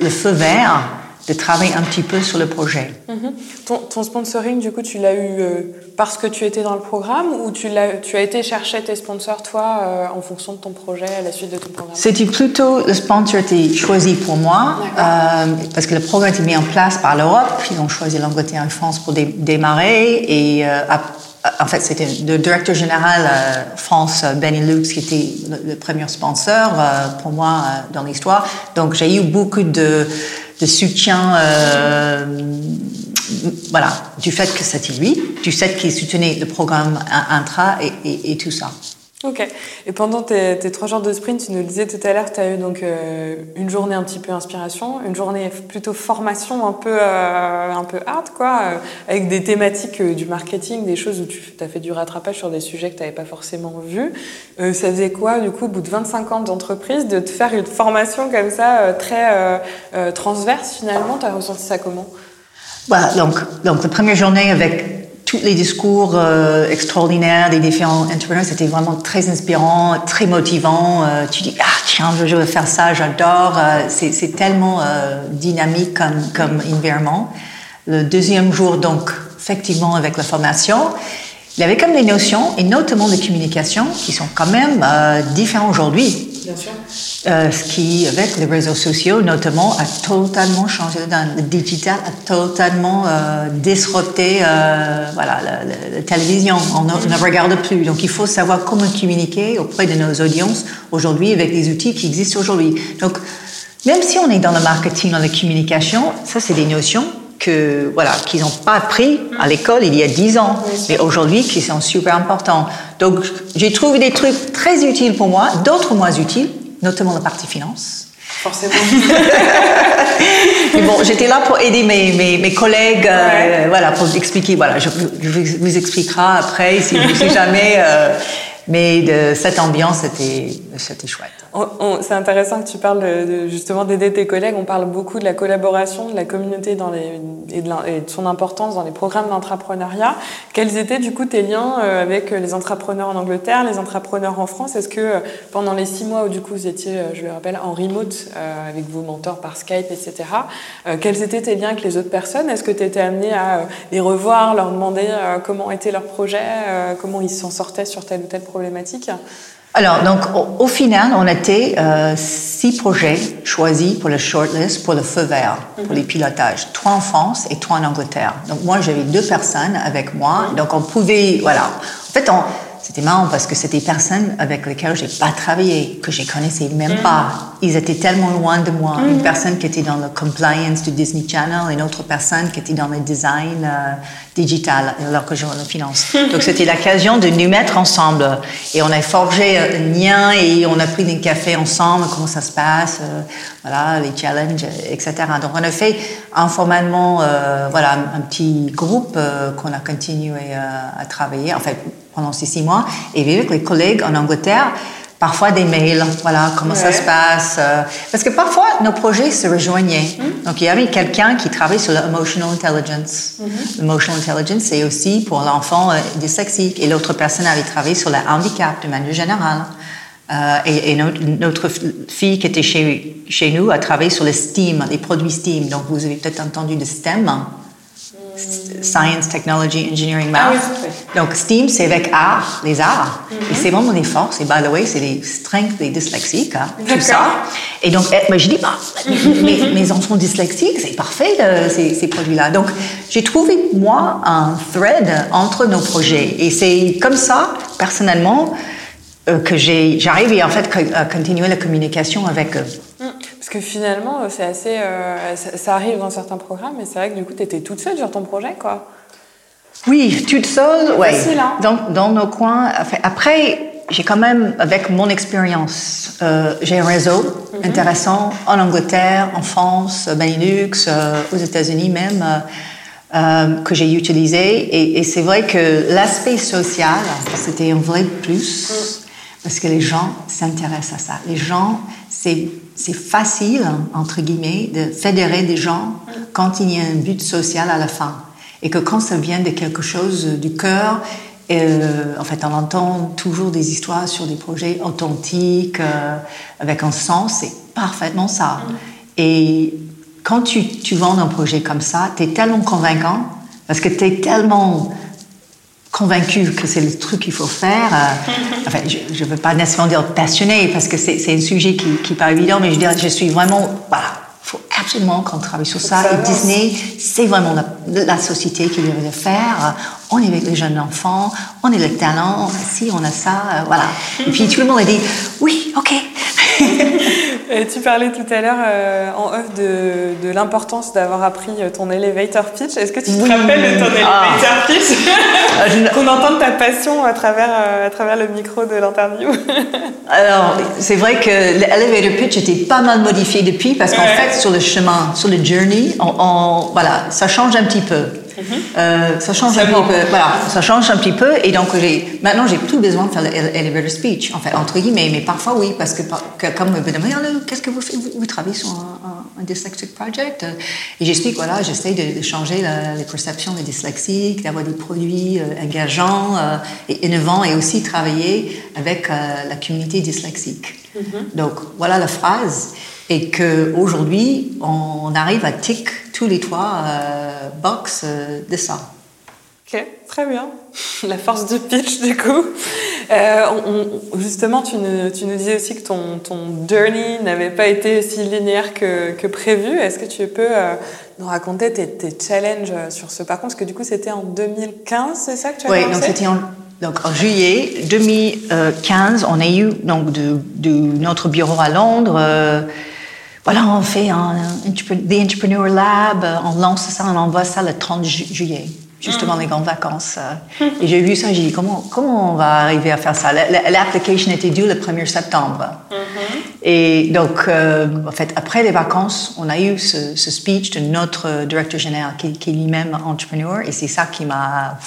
le feu vert de travailler un petit peu sur le projet. Mm-hmm. ton, ton, sponsoring, du coup, tu l'as eu euh, parce que tu étais dans le programme ou tu, as, tu as été chercher tes sponsors, toi, euh, en fonction de ton projet à la suite de ton programme? C'était plutôt, le sponsor était choisi pour moi euh, parce que le programme était mis en place par l'Europe. Ils ont choisi l'Angleterre et la France pour dé démarrer et en fait, c'était le directeur général France, Benelux, qui était le, le premier sponsor pour moi dans l'histoire. Donc, j'ai eu beaucoup de, de soutien, euh, voilà, du fait que c'était lui, du fait qu'il soutenait le programme intra et, tout ça. Ok. Et pendant tes, trois jours de sprint, tu nous disais tout à l'heure, tu as eu donc euh, une journée un petit peu inspiration, une journée plutôt formation un peu, euh, un peu hard, quoi, euh, avec des thématiques euh, du marketing, des choses où tu as fait du rattrapage sur des sujets que tu n'avais pas forcément vus. Ça faisait quoi, du coup, au bout de 25 ans d'entreprise, de te faire une formation comme ça, très transverse finalement? Tu as ressenti ça comment? Voilà, donc, donc la première journée avec tous les discours euh, extraordinaires des différents entrepreneurs, c'était vraiment très inspirant, très motivant. Euh, tu dis, ah tiens, je veux faire ça, j'adore. Euh, c'est tellement dynamique comme, comme environnement. Le deuxième jour, donc, effectivement, avec la formation, il y avait comme des notions, et notamment de communication, qui sont quand même différentes aujourd'hui. Bien sûr. Euh, ce qui, avec les réseaux sociaux notamment, a totalement changé. Le digital a totalement euh, disrupté euh, voilà, la, la, la, télévision. On ne, on ne regarde plus. Donc il faut savoir comment communiquer auprès de nos audiences aujourd'hui avec les outils qui existent aujourd'hui. Donc même si on est dans le marketing, dans la communication, ça c'est des notions que voilà qu'ils n'ont pas appris à l'école il y a dix ans, mais aujourd'hui qui sont super importants. Donc j'ai trouvé des trucs très utiles pour moi, d'autres moins utiles, notamment la partie finance. Forcément. [LAUGHS] mais bon, j'étais là pour aider mes, mes, mes collègues, euh, voilà, pour expliquer. Voilà, je, je vous expliquera après si, si jamais. Euh, mais de cette ambiance, c'était chouette. C'est intéressant que tu parles de, justement d'aider tes collègues. On parle beaucoup de la collaboration, de la communauté dans les, et, de et de son importance dans les programmes d'entrepreneuriat. Quels étaient du coup tes liens euh, avec les entrepreneurs en Angleterre, les entrepreneurs en France? Est-ce que euh, pendant les six mois où du coup vous étiez, euh, je le rappelle, en remote euh, avec vos mentors par Skype, etc., euh, quels étaient tes liens avec les autres personnes? Est-ce que tu étais amené à les revoir, leur demander comment était leur projet, comment ils s'en sortaient sur telle ou telle problématique? Alors, donc, au, au, final, on était euh, six projets choisis pour le shortlist, pour le feu vert, pour les pilotages. Trois en France et trois en Angleterre. Donc, moi, j'avais deux personnes avec moi. -hmm. Donc, on pouvait, voilà. En fait, on, c'était marrant parce que c'était des personnes avec lesquelles j'ai pas travaillé, que je connaissais même mm pas. Ils étaient tellement loin de moi. Une personne qui était dans le compliance du Disney Channel, une autre personne qui était dans le design euh, digital, alors que je le finance. Donc c'était l'occasion de nous mettre ensemble et on a forgé un lien et on a pris des cafés ensemble, comment ça se passe, euh, voilà, les challenges, etc. Donc on a fait informellement, euh, voilà, un, petit groupe euh, qu'on a continué à travailler, en fait, pendant ces six mois, et avec les collègues en Angleterre, parfois des mails, voilà, comment ouais. ça se passe. Euh, parce que parfois, nos projets se rejoignaient. Mm -hmm. Donc, il y avait quelqu'un qui travaillait sur l'emotional intelligence. Mm -hmm. L'emotional intelligence, c'est aussi pour l'enfant euh, dyslexique. Et l'autre personne avait travaillé sur le handicap de manière générale. Euh, et, et notre, notre, fille qui était chez, chez nous a travaillé sur le STEAM, les produits STEAM. Donc, vous avez peut-être entendu de STEM. Science, Technology, Engineering, Math. Ah oui, Donc, STEAM, c'est avec art, les arts. Mm -hmm. Et c'est vraiment des forces. Et by the way, c'est les strengths des dyslexiques, hein, tout ça. Et donc, moi, je dis, bah, mes, mes, enfants dyslexiques, c'est parfait, euh, ces, ces produits-là. Donc, j'ai trouvé, moi, un thread entre nos projets. Et c'est comme ça, personnellement, euh, que j'arrive en fait à continuer la communication avec eux. Mm. Parce que finalement, c'est assez, euh, ça, ça, arrive dans certains programmes, mais c'est vrai que du coup, tu étais toute seule sur ton projet, quoi. Oui, toute seule, oui. Hein? Dans, dans, nos coins. Enfin, après, j'ai quand même, avec mon expérience, euh, j'ai un réseau Mhm. intéressant en Angleterre, en France, Benelux, euh, aux États-Unis même, euh, euh, que j'ai utilisé. Et, et c'est vrai que l'aspect social, c'était un vrai plus, Mhm. parce que les gens s'intéressent à ça. Les gens, c'est c'est facile, entre guillemets, de fédérer des gens quand il y a un but social à la fin. Et que quand ça vient de quelque chose du cœur, euh, en fait, on entend toujours des histoires sur des projets authentiques, euh, avec un sens, c'est parfaitement ça. Et quand tu, tu vends un projet comme ça, tu es tellement convaincant, parce que tu es tellement convaincu que c'est le truc qu'il faut faire. euh, [LAUGHS] enfin, je ne veux pas nécessairement dire passionné, parce que c'est c'est un sujet qui n'est pas évident, mais je veux dire, je suis vraiment... Voilà, il faut absolument qu'on travaille sur ça. Et. Disney, c'est vraiment la, la société qui devrait le faire. On est avec les jeunes enfants, on est le talent, ci, on a ça, euh, voilà. Et puis tout le monde a dit, oui, ok. [LAUGHS] Et tu parlais tout à l'heure euh, en off de, de l'importance d'avoir appris euh, ton elevator pitch? Est-ce que tu te Oui. rappelles de ton Ah. elevator pitch? [LAUGHS] Je- Qu'on entende ta passion à travers, euh, à travers le micro de l'interview. [LAUGHS] Alors, c'est vrai que l'elevator pitch était pas mal modifié depuis parce qu'en Ouais. fait, sur le chemin, sur le journey, on, on- voilà, ça change un petit peu. Euh, ça change un petit peu, voilà, ça change un petit peu. Et donc j'ai maintenant j'ai plus besoin de faire l'elevator speech en fait entre guillemets, mais parfois oui parce que, que comme me demande qu'est-ce que vous faites? Vous, vous travaillez sur un, un, un dyslexic project? Euh, et j'explique voilà j'essaie de, de changer la- les perceptions des dyslexiques, d'avoir des produits euh, engageants euh, et innovants et aussi travailler avec la communauté dyslexique. Donc voilà la phrase. Et que aujourd'hui on arrive à tick tous les trois euh, box euh, de ça. Ok, très bien. [LAUGHS] La force du pitch, du coup. Euh, on- on- justement, tu, nous disais aussi que ton, ton journey n'avait pas été aussi linéaire que, que prévu. Est-ce que tu peux euh, nous raconter tes, tes challenges sur ce parcours? Parce que du coup, c'était en 2015, c'est ça que tu as Oui, donc c'était en, donc en juillet 2015, on a eu donc de, de notre bureau à Londres. euh, voilà, on fait un, The Entrepreneur Lab, euh, on lance ça, on envoie ça le 30 ju- juillet, juste avant les grandes vacances. euh. Et j'ai vu ça, j'ai dit comment, comment on va arriver à faire ça? La- la- L'application était due le 1er septembre. Et donc, euh, en fait, après les vacances, on a eu ce, ce speech de notre euh, directeur général qui, qui est lui-même entrepreneur, et c'est ça qui m'a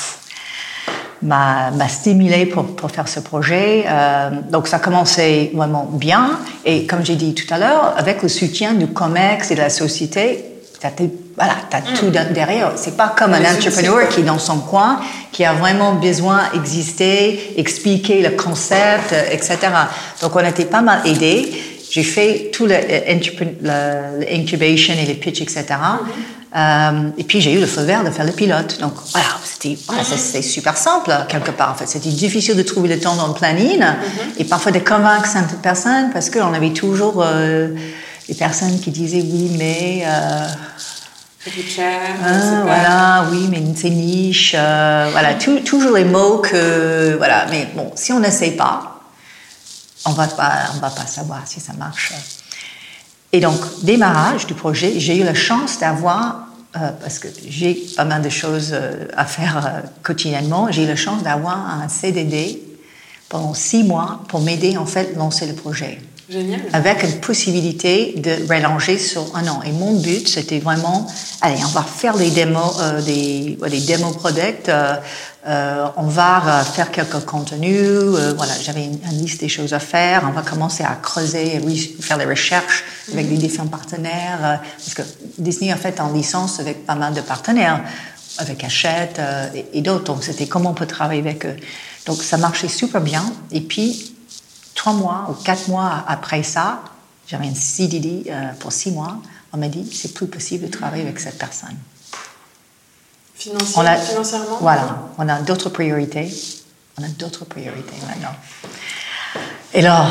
m'a stimulé pour, pour faire ce projet. Euh, donc ça commençait vraiment bien. Et comme j'ai dit tout à l'heure, avec le soutien du COMEX et de la société, t'as voilà, as tout de- derrière. C'est pas comme un entrepreneur qui est dans son coin, qui a vraiment besoin d'exister, expliquer le concept, etc. Donc on était pas mal aidés. J'ai fait tout le, euh, le- le et les pitch, etc. Euh, et puis j'ai eu le feu vert de faire le pilote. Donc voilà, c'était voilà, super simple quelque part. En fait, c'était difficile de trouver le temps dans le planning et parfois de convaincre certaines personnes parce qu'on avait toujours euh, des personnes qui disaient oui, mais euh, cher, ah, voilà, oui, mais c'est niche. euh, voilà, tout- toujours les mots que voilà. Mais bon, si on n'essaie pas, on va pas, on va pas savoir si ça marche. Et donc, démarrage du projet, j'ai eu la chance d'avoir, euh, parce que j'ai pas mal de choses euh, à faire euh, quotidiennement, j'ai eu la chance d'avoir un CDD pendant six mois pour m'aider en fait à lancer le projet Génial. avec une possibilité de relancer sur un an. Et mon but, c'était vraiment, allez, on va faire des démos, euh, des, ouais, des démos product, euh, on va euh, faire quelques contenus, euh, voilà, j'avais une, liste des choses à faire, on va commencer à creuser, faire des recherches avec des différents partenaires, parce que Disney a fait en licence avec pas mal de partenaires, avec Hachette et, et d'autres, donc c'était comment on peut travailler avec eux. Donc ça marchait super bien, et puis trois mois ou quatre mois après ça, j'avais un CDD pour six mois. On m'a dit, c'est plus possible de travailler avec cette personne. On a- financièrement Voilà, on a d'autres priorités. On a d'autres priorités maintenant. Et alors,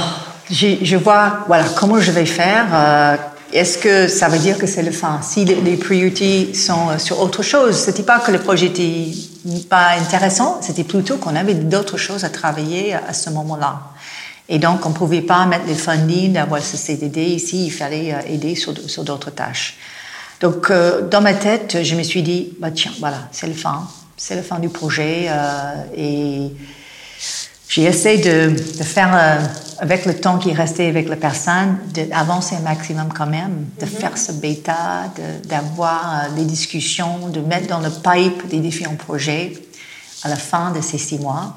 j'ai- je vois, voilà, comment je vais faire. euh, Est-ce que ça veut dire que c'est le fin? Si les, les priorités sont euh, sur autre chose, c'était pas que le projet était pas intéressant, c'était plutôt qu'on avait d'autres choses à travailler à ce moment-là. Et donc, on ne pouvait pas mettre les funding, d'avoir ce CDD ici, il fallait euh, aider sur, sur d'autres tâches. Donc, euh, dans ma tête, je me suis dit, bah tiens, voilà, c'est le fin, c'est le fin du projet. euh, et j'ai essayé de, de faire, euh, avec le temps qui restait avec la personne, d'avancer un maximum quand même, de faire ce bêta, d'avoir euh, des discussions, de mettre dans le pipe des différents projets à la fin de ces six mois.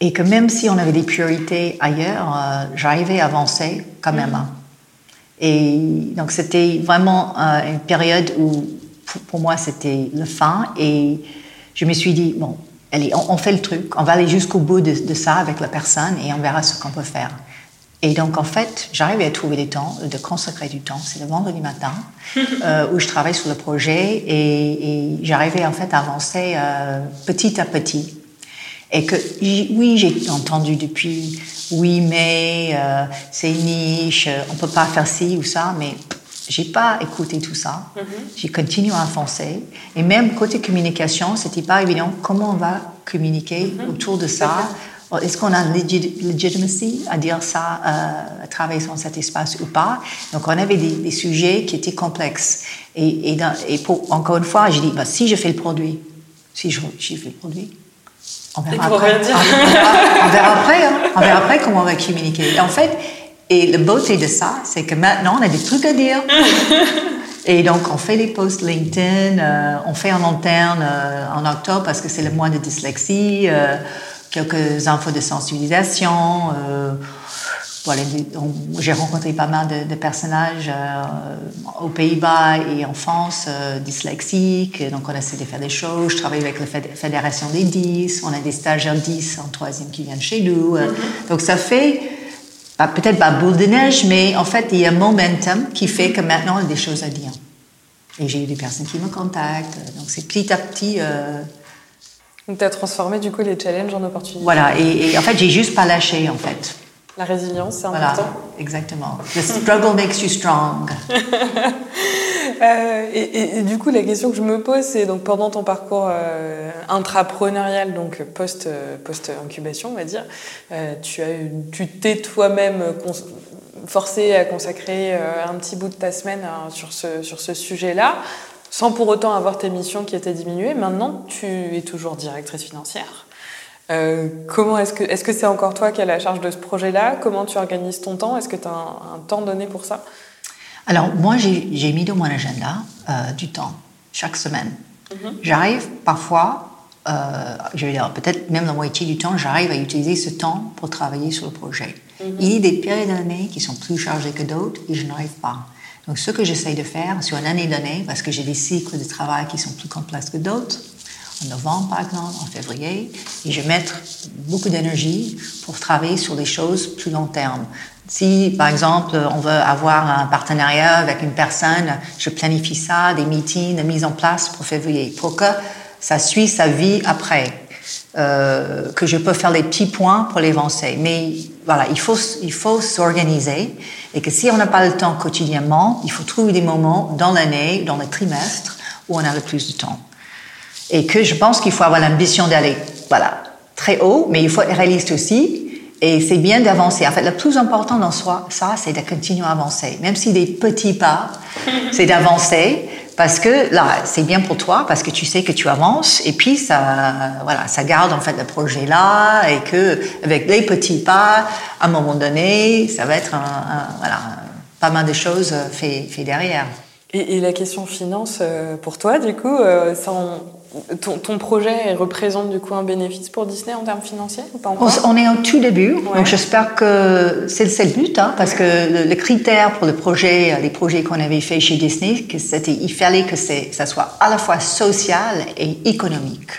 Et que même si on avait des priorités ailleurs, euh, j'arrivais à avancer quand même. hein. Et donc c'était vraiment euh, une période où pour, moi c'était le fin et je me suis dit bon allez on, on fait le truc, on va aller jusqu'au bout de, de ça avec la personne et on verra ce qu'on peut faire. Et donc en fait j'arrivais à trouver du temps, de consacrer du temps. C'est le vendredi matin [LAUGHS] euh, où je travaille sur le projet et, et j'arrivais en fait à avancer euh, petit à petit. Et que oui, j'ai entendu depuis, oui, mais euh, c'est niche, euh, on peut pas faire ci ou ça, mais j'ai pas écouté tout ça. J'ai continué à avancer. Et même côté communication, c'était pas évident comment on va communiquer autour de ça? Est-ce qu'on a legit- legitimacy à dire ça, euh, à travailler dans cet espace ou pas? Donc, on avait des, des sujets qui étaient complexes. Et, et, dans- et pour, encore une fois, j'ai dit, bah, si je fais le produit, si je, si je fais le produit, on verra après. rien dire. On verra, on verra après. hein. On verra après comment on va communiquer. Et en fait, et la beauté de ça, c'est que maintenant, on a des trucs à dire. [LAUGHS] Et donc, on fait les posts LinkedIn, euh, on fait en interne euh, en octobre parce que c'est le mois de dyslexie, euh, quelques infos de sensibilisation. Voilà, j'ai rencontré pas mal de, de personnages euh, aux Pays-Bas et en France euh, dyslexiques. Donc, on essaie de faire des choses. Je travaille avec la Féd- Fédération des 10. On a des stagiaires 10 en troisième qui viennent chez nous. Euh, Donc, ça fait bah, peut-être pas boule de neige, mais en fait, il y a un momentum qui fait que maintenant, on a des choses à dire. Et j'ai eu des personnes qui me contactent. Donc, c'est petit à petit. Donc, tu as transformé du coup les challenges en opportunités. voilà. Et, et en fait, j'ai juste pas lâché, en fait. La résilience, c'est Voilà, important. exactement. The struggle makes you strong. [LAUGHS] Euh, et, et- et du coup, la question que je me pose, c'est donc pendant ton parcours euh, intrapreneurial, donc post, euh, post-incubation, on va dire, tu as eu- tu t'es toi-même forcé à consacrer un petit bout de ta semaine hein, sur ce, sur ce sujet-là, sans pour autant avoir tes missions qui étaient diminuées. Maintenant, tu es toujours directrice financière. Euh, comment est-ce que est-ce que c'est encore toi qui as la charge de ce projet-là? Comment tu organises ton temps? Est-ce que tu as un, un temps donné pour ça? Alors, moi, j'ai mis dans mon agenda euh, du temps, chaque semaine. J'arrive parfois, euh, je vais dire peut-être même la moitié du temps, j'arrive à utiliser ce temps pour travailler sur le projet. Il y a des périodes d'année qui sont plus chargées que d'autres et je n'arrive pas. Donc, ce que j'essaye de faire sur une année donnée, parce que j'ai des cycles de travail qui sont plus complexes que d'autres, en novembre par exemple, en février, et je vais mettre beaucoup d'énergie pour travailler sur des choses plus long terme. Si, par exemple, on veut avoir un partenariat avec une personne, je planifie ça, des meetings, de mise en place pour février, pour que ça suit sa vie après. Euh, que je peux faire les petits points pour l'avancer. Mais voilà, il faut, il faut s'organiser et que si on n'a pas le temps quotidiennement, il faut trouver des moments dans l'année, dans le trimestre, où on a le plus de temps. Et que je pense qu'il faut avoir l'ambition d'aller, voilà, très haut, mais il faut être réaliste aussi. Et c'est bien d'avancer. En fait, le plus important dans soi, ça, c'est de continuer à avancer. Même si des petits pas, [LAUGHS] c'est d'avancer. Parce que là, c'est bien pour toi, parce que tu sais que tu avances, et puis ça, voilà, ça garde en fait le projet là, et que avec les petits pas, à un moment donné, ça va être un, un- voilà, pas mal de choses fait, fait derrière. Et, et la question finance, euh, pour toi, du coup, euh, ça en- ton, ton projet représente du coup un bénéfice pour Disney en termes financiers ou pas encore On, on est au tout début, Ouais. donc j'espère que c'est le but, hein, parce que le, le critère pour le projet, les projets qu'on avait fait chez Disney, c'était, il fallait que ça soit à la fois social et économique,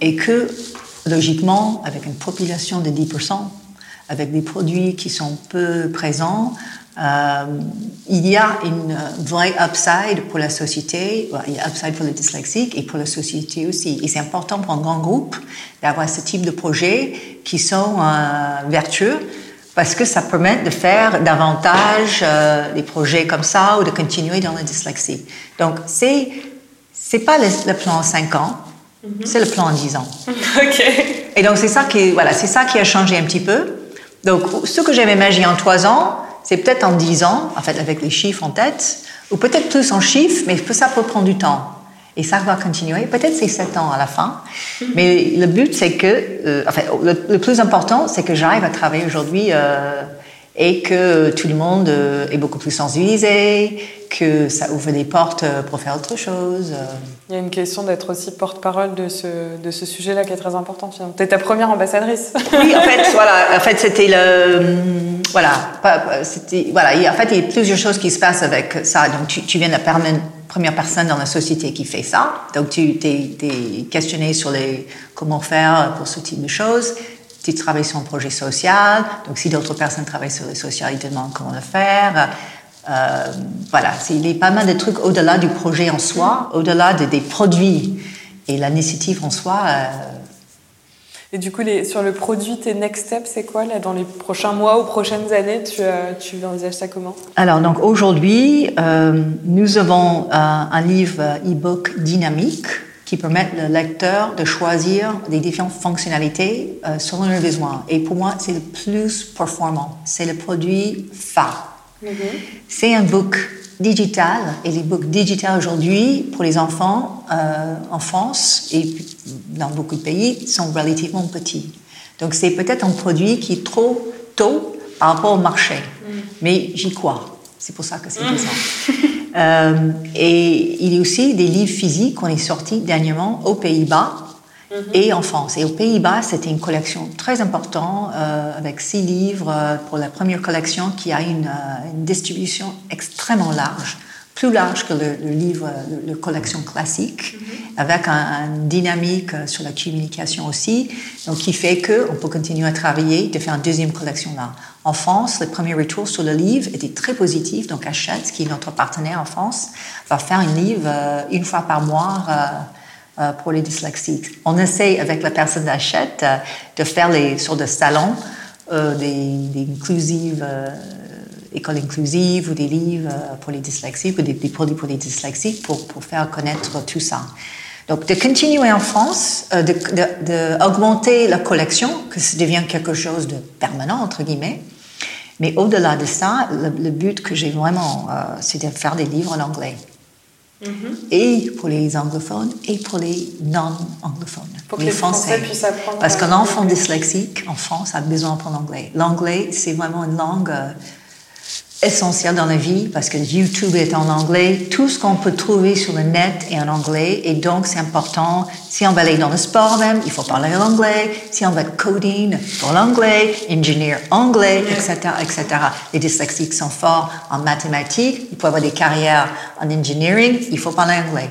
et que logiquement, avec une population de 10%, avec des produits qui sont peu présents, euh, il y a une vraie upside pour la société, il y a upside pour les dyslexiques et pour la société aussi. Et c'est important pour un grand groupe d'avoir ce type de projets qui sont euh, vertueux parce que ça permet de faire davantage euh, des projets comme ça ou de continuer dans la dyslexie. Donc, c'est c'est pas le, le plan en 5 ans, c'est le plan en 10 ans. [LAUGHS] Ok. Et donc, c'est ça, qui, voilà, c'est ça qui a changé un petit peu. Donc, ce que j'avais imaginé en trois ans, c'est peut-être en dix ans, en fait, avec les chiffres en tête, ou peut-être plus en chiffres, mais ça peut prendre du temps. Et ça va continuer. Peut-être c'est 7 ans à la fin. Mais le but, c'est que, euh, enfin, le, le, plus important, c'est que j'arrive à travailler aujourd'hui euh, et que tout le monde euh, est beaucoup plus sensibilisé, que ça ouvre des portes euh, pour faire autre chose. Il y a une question d'être aussi porte-parole de ce, de ce sujet-là qui est très importante. finalement. T'es ta première ambassadrice. Oui, en fait, [LAUGHS] voilà, en fait, c'était le, voilà, voilà, en fait, il y a plusieurs choses qui se passent avec ça. Donc, tu, tu viens de la première personne dans la société qui fait ça. Donc, tu t'es, t'es questionné sur les, comment faire pour ce type de choses. Tu travailles sur un projet social. Donc, si d'autres personnes travaillent sur le social, ils te demandent comment le faire. Euh, voilà, il y a pas mal de trucs au-delà du projet en soi, au-delà de- des produits. Et l'initiative en soi, euh, Et du coup, les, sur le produit, tes next steps, c'est quoi là dans les prochains mois ou prochaines années Tu, euh, tu envisages ça comment? Alors, donc aujourd'hui, nous avons un livre e-book dynamique qui permet le lecteur de choisir les différentes fonctionnalités euh, selon leurs besoins. Et pour moi, c'est le plus performant. C'est le produit phare. C'est un book digital et les books digitales aujourd'hui pour les enfants euh, en France et dans beaucoup de pays sont relativement petits. Donc c'est peut-être un produit qui est trop tôt par rapport au marché, mais j'y crois. C'est pour ça que c'est intéressant. [LAUGHS] Euh, et il y a aussi des livres physiques qu'on est sortis dernièrement aux Pays-Bas et en France. Et aux Pays-Bas, c'était une collection très importante euh, avec six livres euh, pour la première collection qui a une, euh, une distribution extrêmement large, plus large que le, le livre, le, le collection classique, avec un, un dynamique euh, sur la communication aussi, donc qui fait que on peut continuer à travailler, de faire une deuxième collection là. En France, le premier retour sur le livre était très positif, donc Hachette, qui est notre partenaire en France, va faire un livre euh, une fois par mois. euh, euh, pour les dyslexiques. On essaie avec la personne d'achète euh, de faire les sur des salons des, des inclusives, écoles inclusives ou des livres euh, pour les dyslexiques ou des, des produits pour les dyslexiques pour, pour faire connaître tout ça. Donc de continuer en France, euh, de, de, la collection, que ça devienne quelque chose de permanent entre guillemets. Mais au-delà de ça, le, le but que j'ai vraiment, euh, c'est de faire des livres en anglais et pour les anglophones et pour les non-anglophones. Pour que les Français puissent apprendre Parce qu'un enfant dyslexique en France a besoin d'apprendre l'anglais. L'anglais, c'est vraiment une langue euh, essentielle dans la vie parce que YouTube est en anglais. Tout ce qu'on peut trouver sur le net est en anglais et donc c'est important. Si on va aller dans le sport même, il faut parler l'anglais. Si on va être coding, pour l'anglais, ingénieur anglais, etc., etc. Les dyslexiques sont forts en mathématiques. Il faut avoir des carrières en engineering. Il faut parler anglais.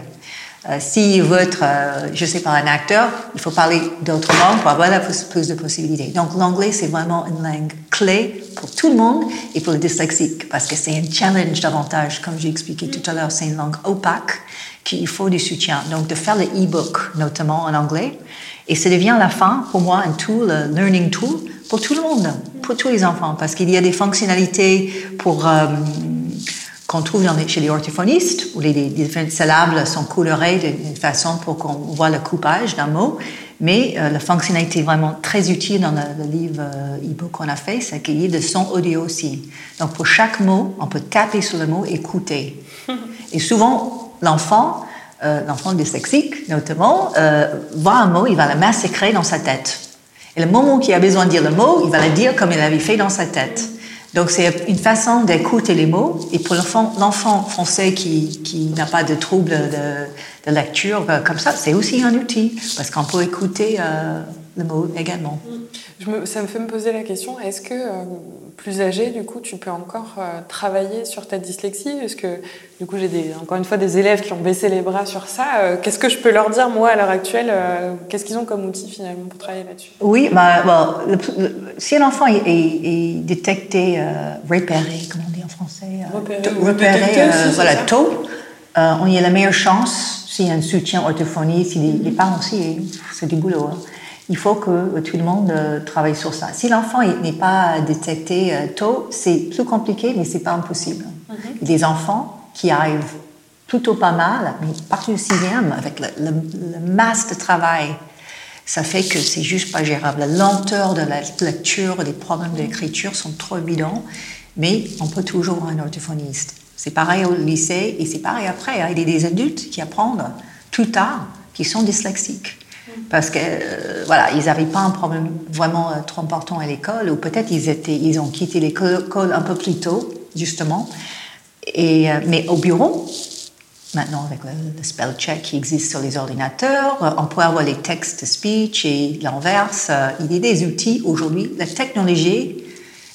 Euh, S'il veut être, euh, je sais pas, un acteur, il faut parler d'autres langues pour avoir la plus de possibilités. Donc l'anglais, c'est vraiment une langue clé pour tout le monde et pour les dyslexiques, parce que c'est un challenge davantage, comme j'ai expliqué tout à l'heure, c'est une langue opaque qu'il faut du soutien. Donc de faire le e-book, notamment en anglais, et ça devient à la fin, pour moi, un tool, un learning tool, pour tout le monde, pour tous les enfants, parce qu'il y a des fonctionnalités pour... euh, qu'on trouve chez les orthophonistes, où les, les différentes syllabes sont colorées d'une façon pour qu'on voit le coupage d'un mot. Mais euh, la fonctionnalité vraiment très utile dans le, le livre euh, e-book qu'on a fait, c'est qu'il y a des sons audio aussi. Donc pour chaque mot, on peut taper sur le mot, écouter. [LAUGHS] Et souvent, l'enfant, euh, l'enfant dyslexique notamment, euh, voit un mot, il va le massacrer dans sa tête. Et le moment qu'il a besoin de dire le mot, il va le dire comme il avait fait dans sa tête. Donc c'est une façon d'écouter les mots. Et pour l'enfant, français qui, qui n'a pas de trouble de, de lecture euh, comme ça, c'est aussi un outil parce qu'on peut écouter euh, le mot également. Je me- ça me fait me poser la question, est-ce que euh, plus âgé, du coup, tu peux encore euh, travailler sur ta dyslexie? Parce que, du coup, j'ai des, encore une fois des élèves qui ont baissé les bras sur ça. Euh, Qu'est-ce que je peux leur dire, moi, à l'heure actuelle Qu'est-ce qu'ils ont comme outil, finalement, pour travailler là-dessus? Oui, bah, le- le- si un enfant est, est- est détecté, repéré, comment on dit en français Repéré détecté aussi, voilà, tôt, on y a la meilleure chance, s'il y a un soutien orthophonie, si les, les parents aussi, c'est du boulot. hein. Il faut que tout le monde euh, travaille sur ça. Si l'enfant n'est pas détecté euh, tôt, c'est plus compliqué, mais c'est pas impossible. A des enfants qui arrivent plutôt pas mal, mais à partir du sixième, avec la masse de travail, ça fait que c'est juste pas gérable. La lenteur de la lecture, les problèmes d'écriture sont trop évidents, mais on peut toujours avoir un orthophoniste. C'est pareil au lycée et c'est pareil après. hein. Il y a des adultes qui apprennent plus tard qui sont dyslexiques. Parce que euh, voilà, ils n'avaient pas un problème vraiment euh, trop important à l'école, ou peut-être ils étaient, ils ont quitté l'école un peu plus tôt, justement. Et, euh, mais au bureau, maintenant avec le, le spell check qui existe sur les ordinateurs, euh, on peut avoir les textes speech et l'inverse. Il y a des outils aujourd'hui. La technologie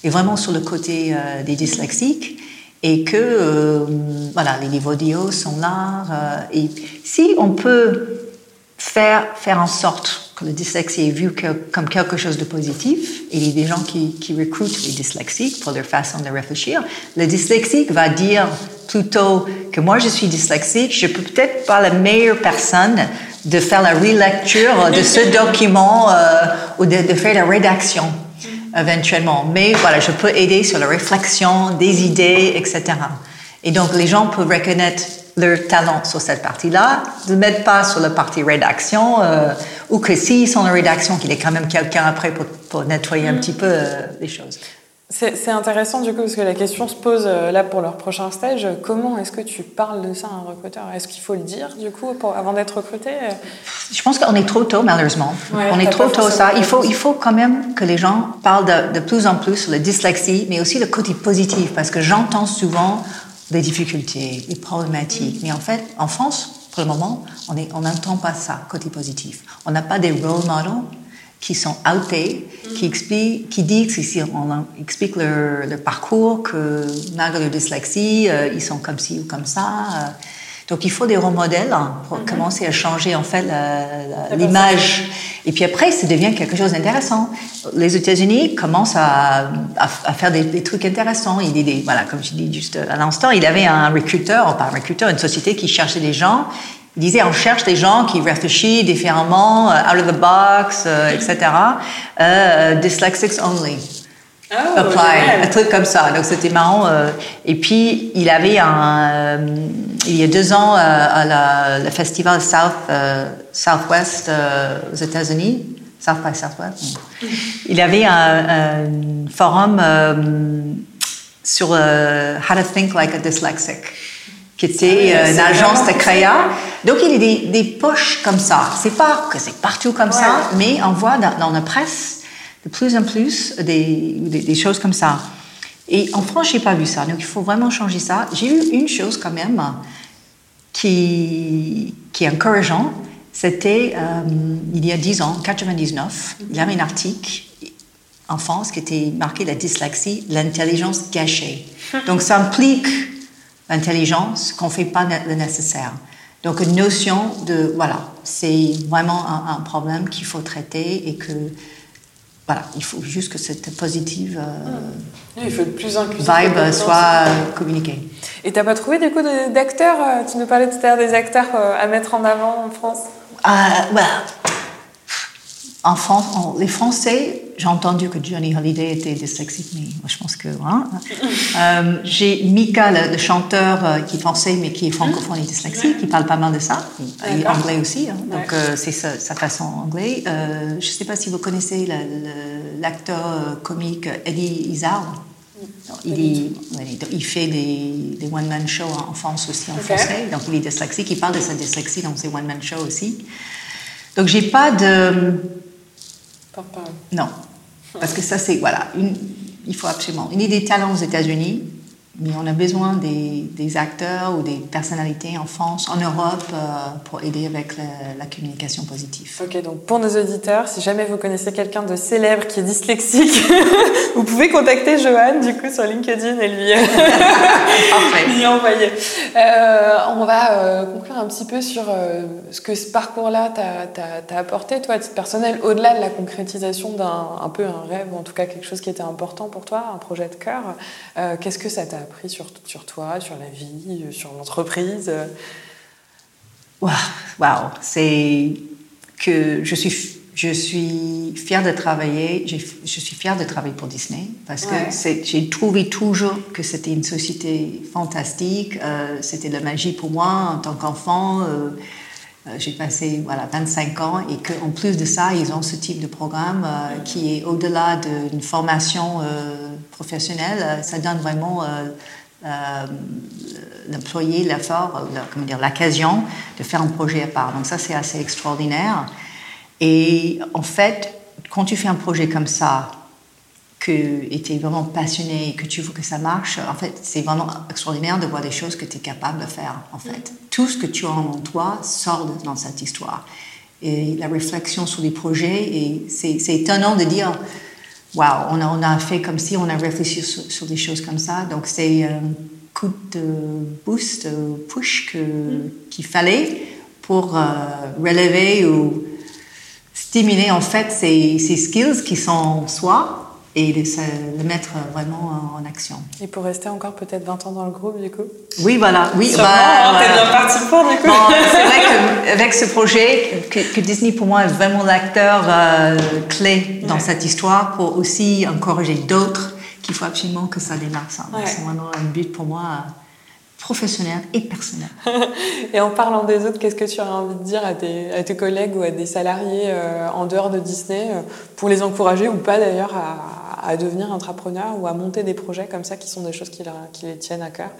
est vraiment sur le côté des dyslexiques et que voilà, les livres audio sont là. si on peut faire, faire en sorte que le dyslexie est vu que- comme quelque chose de positif, il y a des gens qui, qui recrutent les dyslexiques pour leur façon de réfléchir, le dyslexique va dire plutôt que moi je suis dyslexique, je peux peut-être pas la meilleure personne de faire la relecture de ce [LAUGHS] document euh, ou de, de faire la rédaction éventuellement. Mais voilà, je peux aider sur la réflexion des idées, etc. Et donc, les gens peuvent reconnaître leur talent sur cette partie-là, ne mettre pas sur la partie rédaction, euh, ou que s'ils sont en rédaction, qu'il y ait quand même quelqu'un après pour, pour nettoyer un petit peu euh, les choses. C'est intéressant du coup parce que la question se pose euh, là pour leur prochain stage. Comment est-ce que tu parles de ça à un recruteur? Est-ce qu'il faut le dire du coup pour, avant d'être recruté? Je pense qu'on est trop tôt, malheureusement. Ouais, on est trop tôt, ça. Il faut, il faut quand même que les gens parlent de, de plus en plus sur la dyslexie, mais aussi le côté positif, parce que j'entends souvent des difficultés, des problématiques. Mais en fait, en France, pour le moment, on n'entend pas ça, côté positif. On n'a pas des role models qui sont outés, qui expliquent, qui disent, si- on explique leur, leur parcours, que malgré leur dyslexie, euh, ils sont comme ci ou comme ça. euh. Donc il faut des modèles hein, pour commencer à changer en fait l'image. Et puis après, ça devient quelque chose d'intéressant. Les États-Unis commencent à, à- à faire des, des trucs intéressants. Il des, voilà, comme je dis juste à l'instant, il avait un recruteur, pas un recruteur, une société qui cherchait des gens. Il disait, on cherche des gens qui réfléchissent différemment, euh, out of the box, euh, etc. Euh, dyslexics only. Oh, Apply, un truc comme ça. Donc c'était marrant. euh, et puis il avait un, euh, il y a deux ans euh, à la, le festival South Southwest aux États-Unis, South by Southwest. [LAUGHS] Il avait un, un forum sur how to think like a dyslexic, qui était Ah oui, une agence de créa. Donc il y a des, des poches comme ça. C'est pas que c'est partout comme ça, mais on voit dans, dans la presse de plus en plus des, choses comme ça. Et en France, j'ai pas vu ça. Donc il faut vraiment changer ça. J'ai eu une chose quand même qui, qui est encourageant. C'était euh, il y a 10 ans, 99, il y avait un article en France qui était marqué la dyslexie, l'intelligence gâchée. Donc ça implique l'intelligence qu'on fait pas le nécessaire. Donc une notion de, voilà, c'est vraiment un, un problème qu'il faut traiter et que, voilà, il faut juste que cette positive euh, Il faut être plus inclusif. vibe soit euh, communiquée. Et t'as pas trouvé du coup d'acteurs euh, Tu nous parlais tout à l'heure des acteurs à mettre en avant en France? Ah, well, en France, on- les Français, j'ai entendu que Johnny Hallyday était dyslexique, mais moi je pense que. hein. Euh, j'ai Mika, le, le chanteur euh, qui est français mais qui est francophone et dyslexique, qui parle pas mal de ça, et D'accord. anglais aussi, hein. donc Ouais. euh, c'est sa, sa façon anglais. Je ne sais pas si vous connaissez l'acteur comique Eddie Izzard. Non, Il, est- il fait des, des one-man shows en France aussi, en français. Donc, il est dyslexique. Il parle de sa dyslexie dans ses one-man shows aussi. Donc, j'ai pas de. Parole. Non. Parce que ça, c'est. Voilà. Une, il faut absolument. Y a des talents aux États-Unis, mais on a besoin des, des acteurs ou des personnalités en France, en Europe, euh, pour aider avec la, la communication positive. Ok, donc pour nos auditeurs, si jamais vous connaissez quelqu'un de célèbre qui est dyslexique, [LAUGHS] vous pouvez contacter Johan du coup sur LinkedIn et [LAUGHS] lui, envoyer. Euh, on va euh, conclure un petit peu sur ce que ce parcours-là t'a- apporté, toi, à titre personnel, au-delà de la concrétisation d'un un peu un rêve, ou en tout cas quelque chose qui était important pour toi, un projet de cœur. Qu'est-ce que ça t'a appris sur, sur toi, sur la vie, euh, sur l'entreprise euh Waouh, c'est que je suis, je suis fière de travailler, je suis fière de travailler pour Disney parce Ouais. que j'ai trouvé toujours que c'était une société fantastique, euh, c'était de la magie pour moi en tant qu'enfant. euh, euh, j'ai passé voilà, 25 ans et qu'en plus de ça, ils ont ce type de programme euh, qui est au-delà d'une formation professionnelle. Euh, Ça donne vraiment euh, euh, l'employé, l'effort, comment dire, l'occasion de faire un projet à part. Donc ça, c'est assez extraordinaire. Et en fait, quand tu fais un projet comme ça, que tu es vraiment passionné et que tu veux que ça marche, en fait, c'est vraiment extraordinaire de voir des choses que tu es capable de faire, en fait. Tout ce que tu as en toi sort dans cette histoire. Et la réflexion sur les projets, et c'est étonnant de dire, waouh, on a, on a fait comme si on a réfléchi sur, des choses comme ça. Donc c'est un coup de boost, push qu'il fallait pour euh, relever ou stimuler en fait ces, ces skills qui sont soi et de le mettre vraiment en action. Et pour rester encore peut-être 20 ans dans le groupe, du coup Oui, voilà. Oui, bah, bien parti pour, du coup. c'est vrai qu'avec ce projet, que, Disney, pour moi, est vraiment l'acteur euh, clé dans cette histoire pour aussi encourager d'autres qu'il faut absolument que ça démarre. Ça. C'est vraiment un but pour moi professionnel et personnel. [LAUGHS] et en parlant des autres, qu'est-ce que tu as envie de dire à tes, à tes collègues ou à des salariés euh, en dehors de Disney euh, pour les encourager ou pas d'ailleurs à, à devenir entrepreneur ou à monter des projets comme ça qui sont des choses qui, qui les tiennent à cœur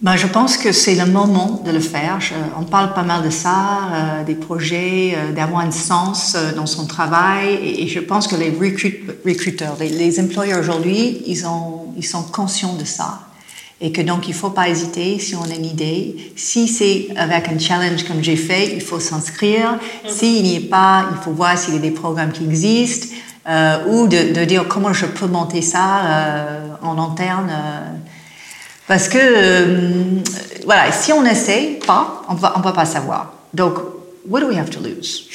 ben, je pense que c'est le moment de le faire. on parle pas mal de ça, euh, des projets, euh, d'avoir un sens euh, dans son travail. Et, je pense que les recruteurs, les, les employeurs aujourd'hui, ils, ont, ils sont conscients de ça. Et que donc, il faut pas hésiter si on a une idée. Si c'est avec un challenge comme j'ai fait, il faut s'inscrire. Mm-hmm. S'il n'y est pas, il faut voir s'il y a des programmes qui existent. Euh, ou de, dire comment je peux monter ça euh, en interne. Euh, parce que, voilà, si on n'essaie pas, on ne va pas savoir. Donc, what do we have to lose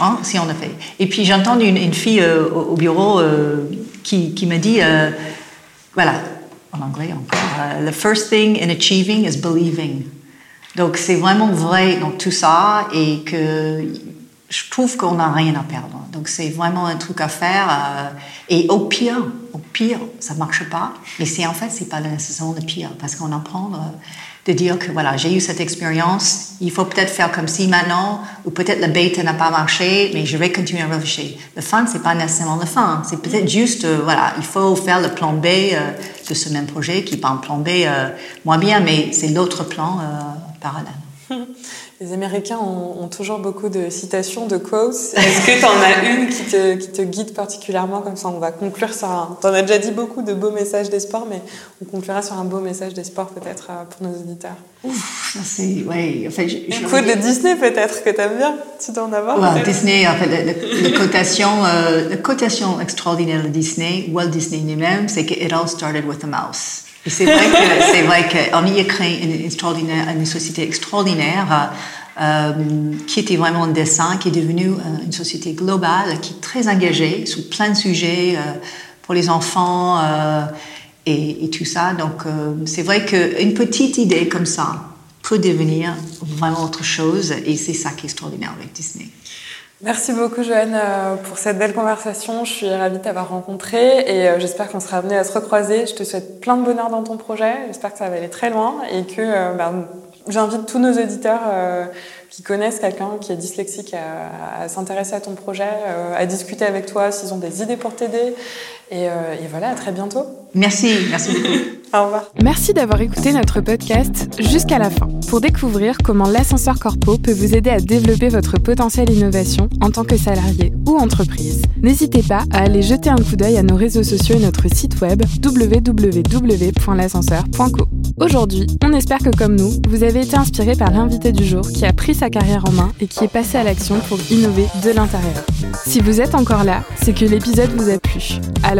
hein, si on a fait? Et puis, j'ai entendu une, fille au, bureau qui, qui me dit, voilà, en anglais encore, the first thing in achieving is believing. Donc, c'est vraiment vrai dans tout ça et que je trouve qu'on n'a rien à perdre. Donc c'est vraiment un truc à faire. Euh, et au pire, au pire, ça marche pas. Mais c'est en fait, c'est pas nécessairement le pire, parce qu'on apprend euh, de dire que voilà, j'ai eu cette expérience. Il faut peut-être faire comme si maintenant, ou peut-être le bêta n'a pas marché, mais je vais continuer à réfléchir. Le fun, c'est pas nécessairement le fun. C'est peut-être juste, euh, voilà, il faut faire le plan B de ce même projet, qui n'est pas un plan B moins bien, mais c'est l'autre plan parallèle. [LAUGHS] Les Américains ont, toujours beaucoup de citations, de quotes. [LAUGHS] Est-ce que tu en as une qui te, qui te, guide particulièrement comme ça On va conclure sur un... Tu en as déjà dit beaucoup de beaux messages d'espoir, mais on conclura sur un beau message d'espoir peut-être euh, pour nos auditeurs. Ouf, ça c'est... Ouais, enfin, je, Une quote de Disney peut-être que tu aimes bien Tu dois en avoir ouais, Disney, en fait, la, cotation, euh, la cotation extraordinaire de Disney, Walt Disney lui-même, c'est que « It all started with a mouse ». C'est vrai que qu'on y a créé une, une société extraordinaire euh, qui était vraiment un dessin, qui est devenue euh, une société globale, qui est très engagée sur plein de sujets euh, pour les enfants euh, et, et, tout ça. Donc euh, c'est vrai qu'une petite idée comme ça peut devenir vraiment autre chose et c'est ça qui est extraordinaire avec Disney. Merci beaucoup Joanne euh, pour cette belle conversation. Je suis ravie de t'avoir rencontré et euh, j'espère qu'on sera amené à se recroiser. Je te souhaite plein de bonheur dans ton projet. J'espère que ça va aller très loin et que euh, ben, j'invite tous nos auditeurs qui connaissent quelqu'un qui est dyslexique à, s'intéresser à ton projet, à discuter avec toi s'ils ont des idées pour t'aider. Et, et voilà, à très bientôt. Merci, merci beaucoup. [LAUGHS] Au revoir. Merci d'avoir écouté notre podcast jusqu'à la fin pour découvrir comment l'ascenseur corpo peut vous aider à développer votre potentiel innovation en tant que salarié ou entreprise. N'hésitez pas à aller jeter un coup d'œil à nos réseaux sociaux et notre site web www.l'ascenseur.co. Aujourd'hui, on espère que comme nous, vous avez été inspiré par l'invité du jour qui a pris sa carrière en main et qui est passé à l'action pour innover de l'intérieur. Si vous êtes encore là, c'est que l'épisode vous a plu. Alors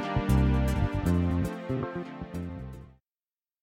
thank you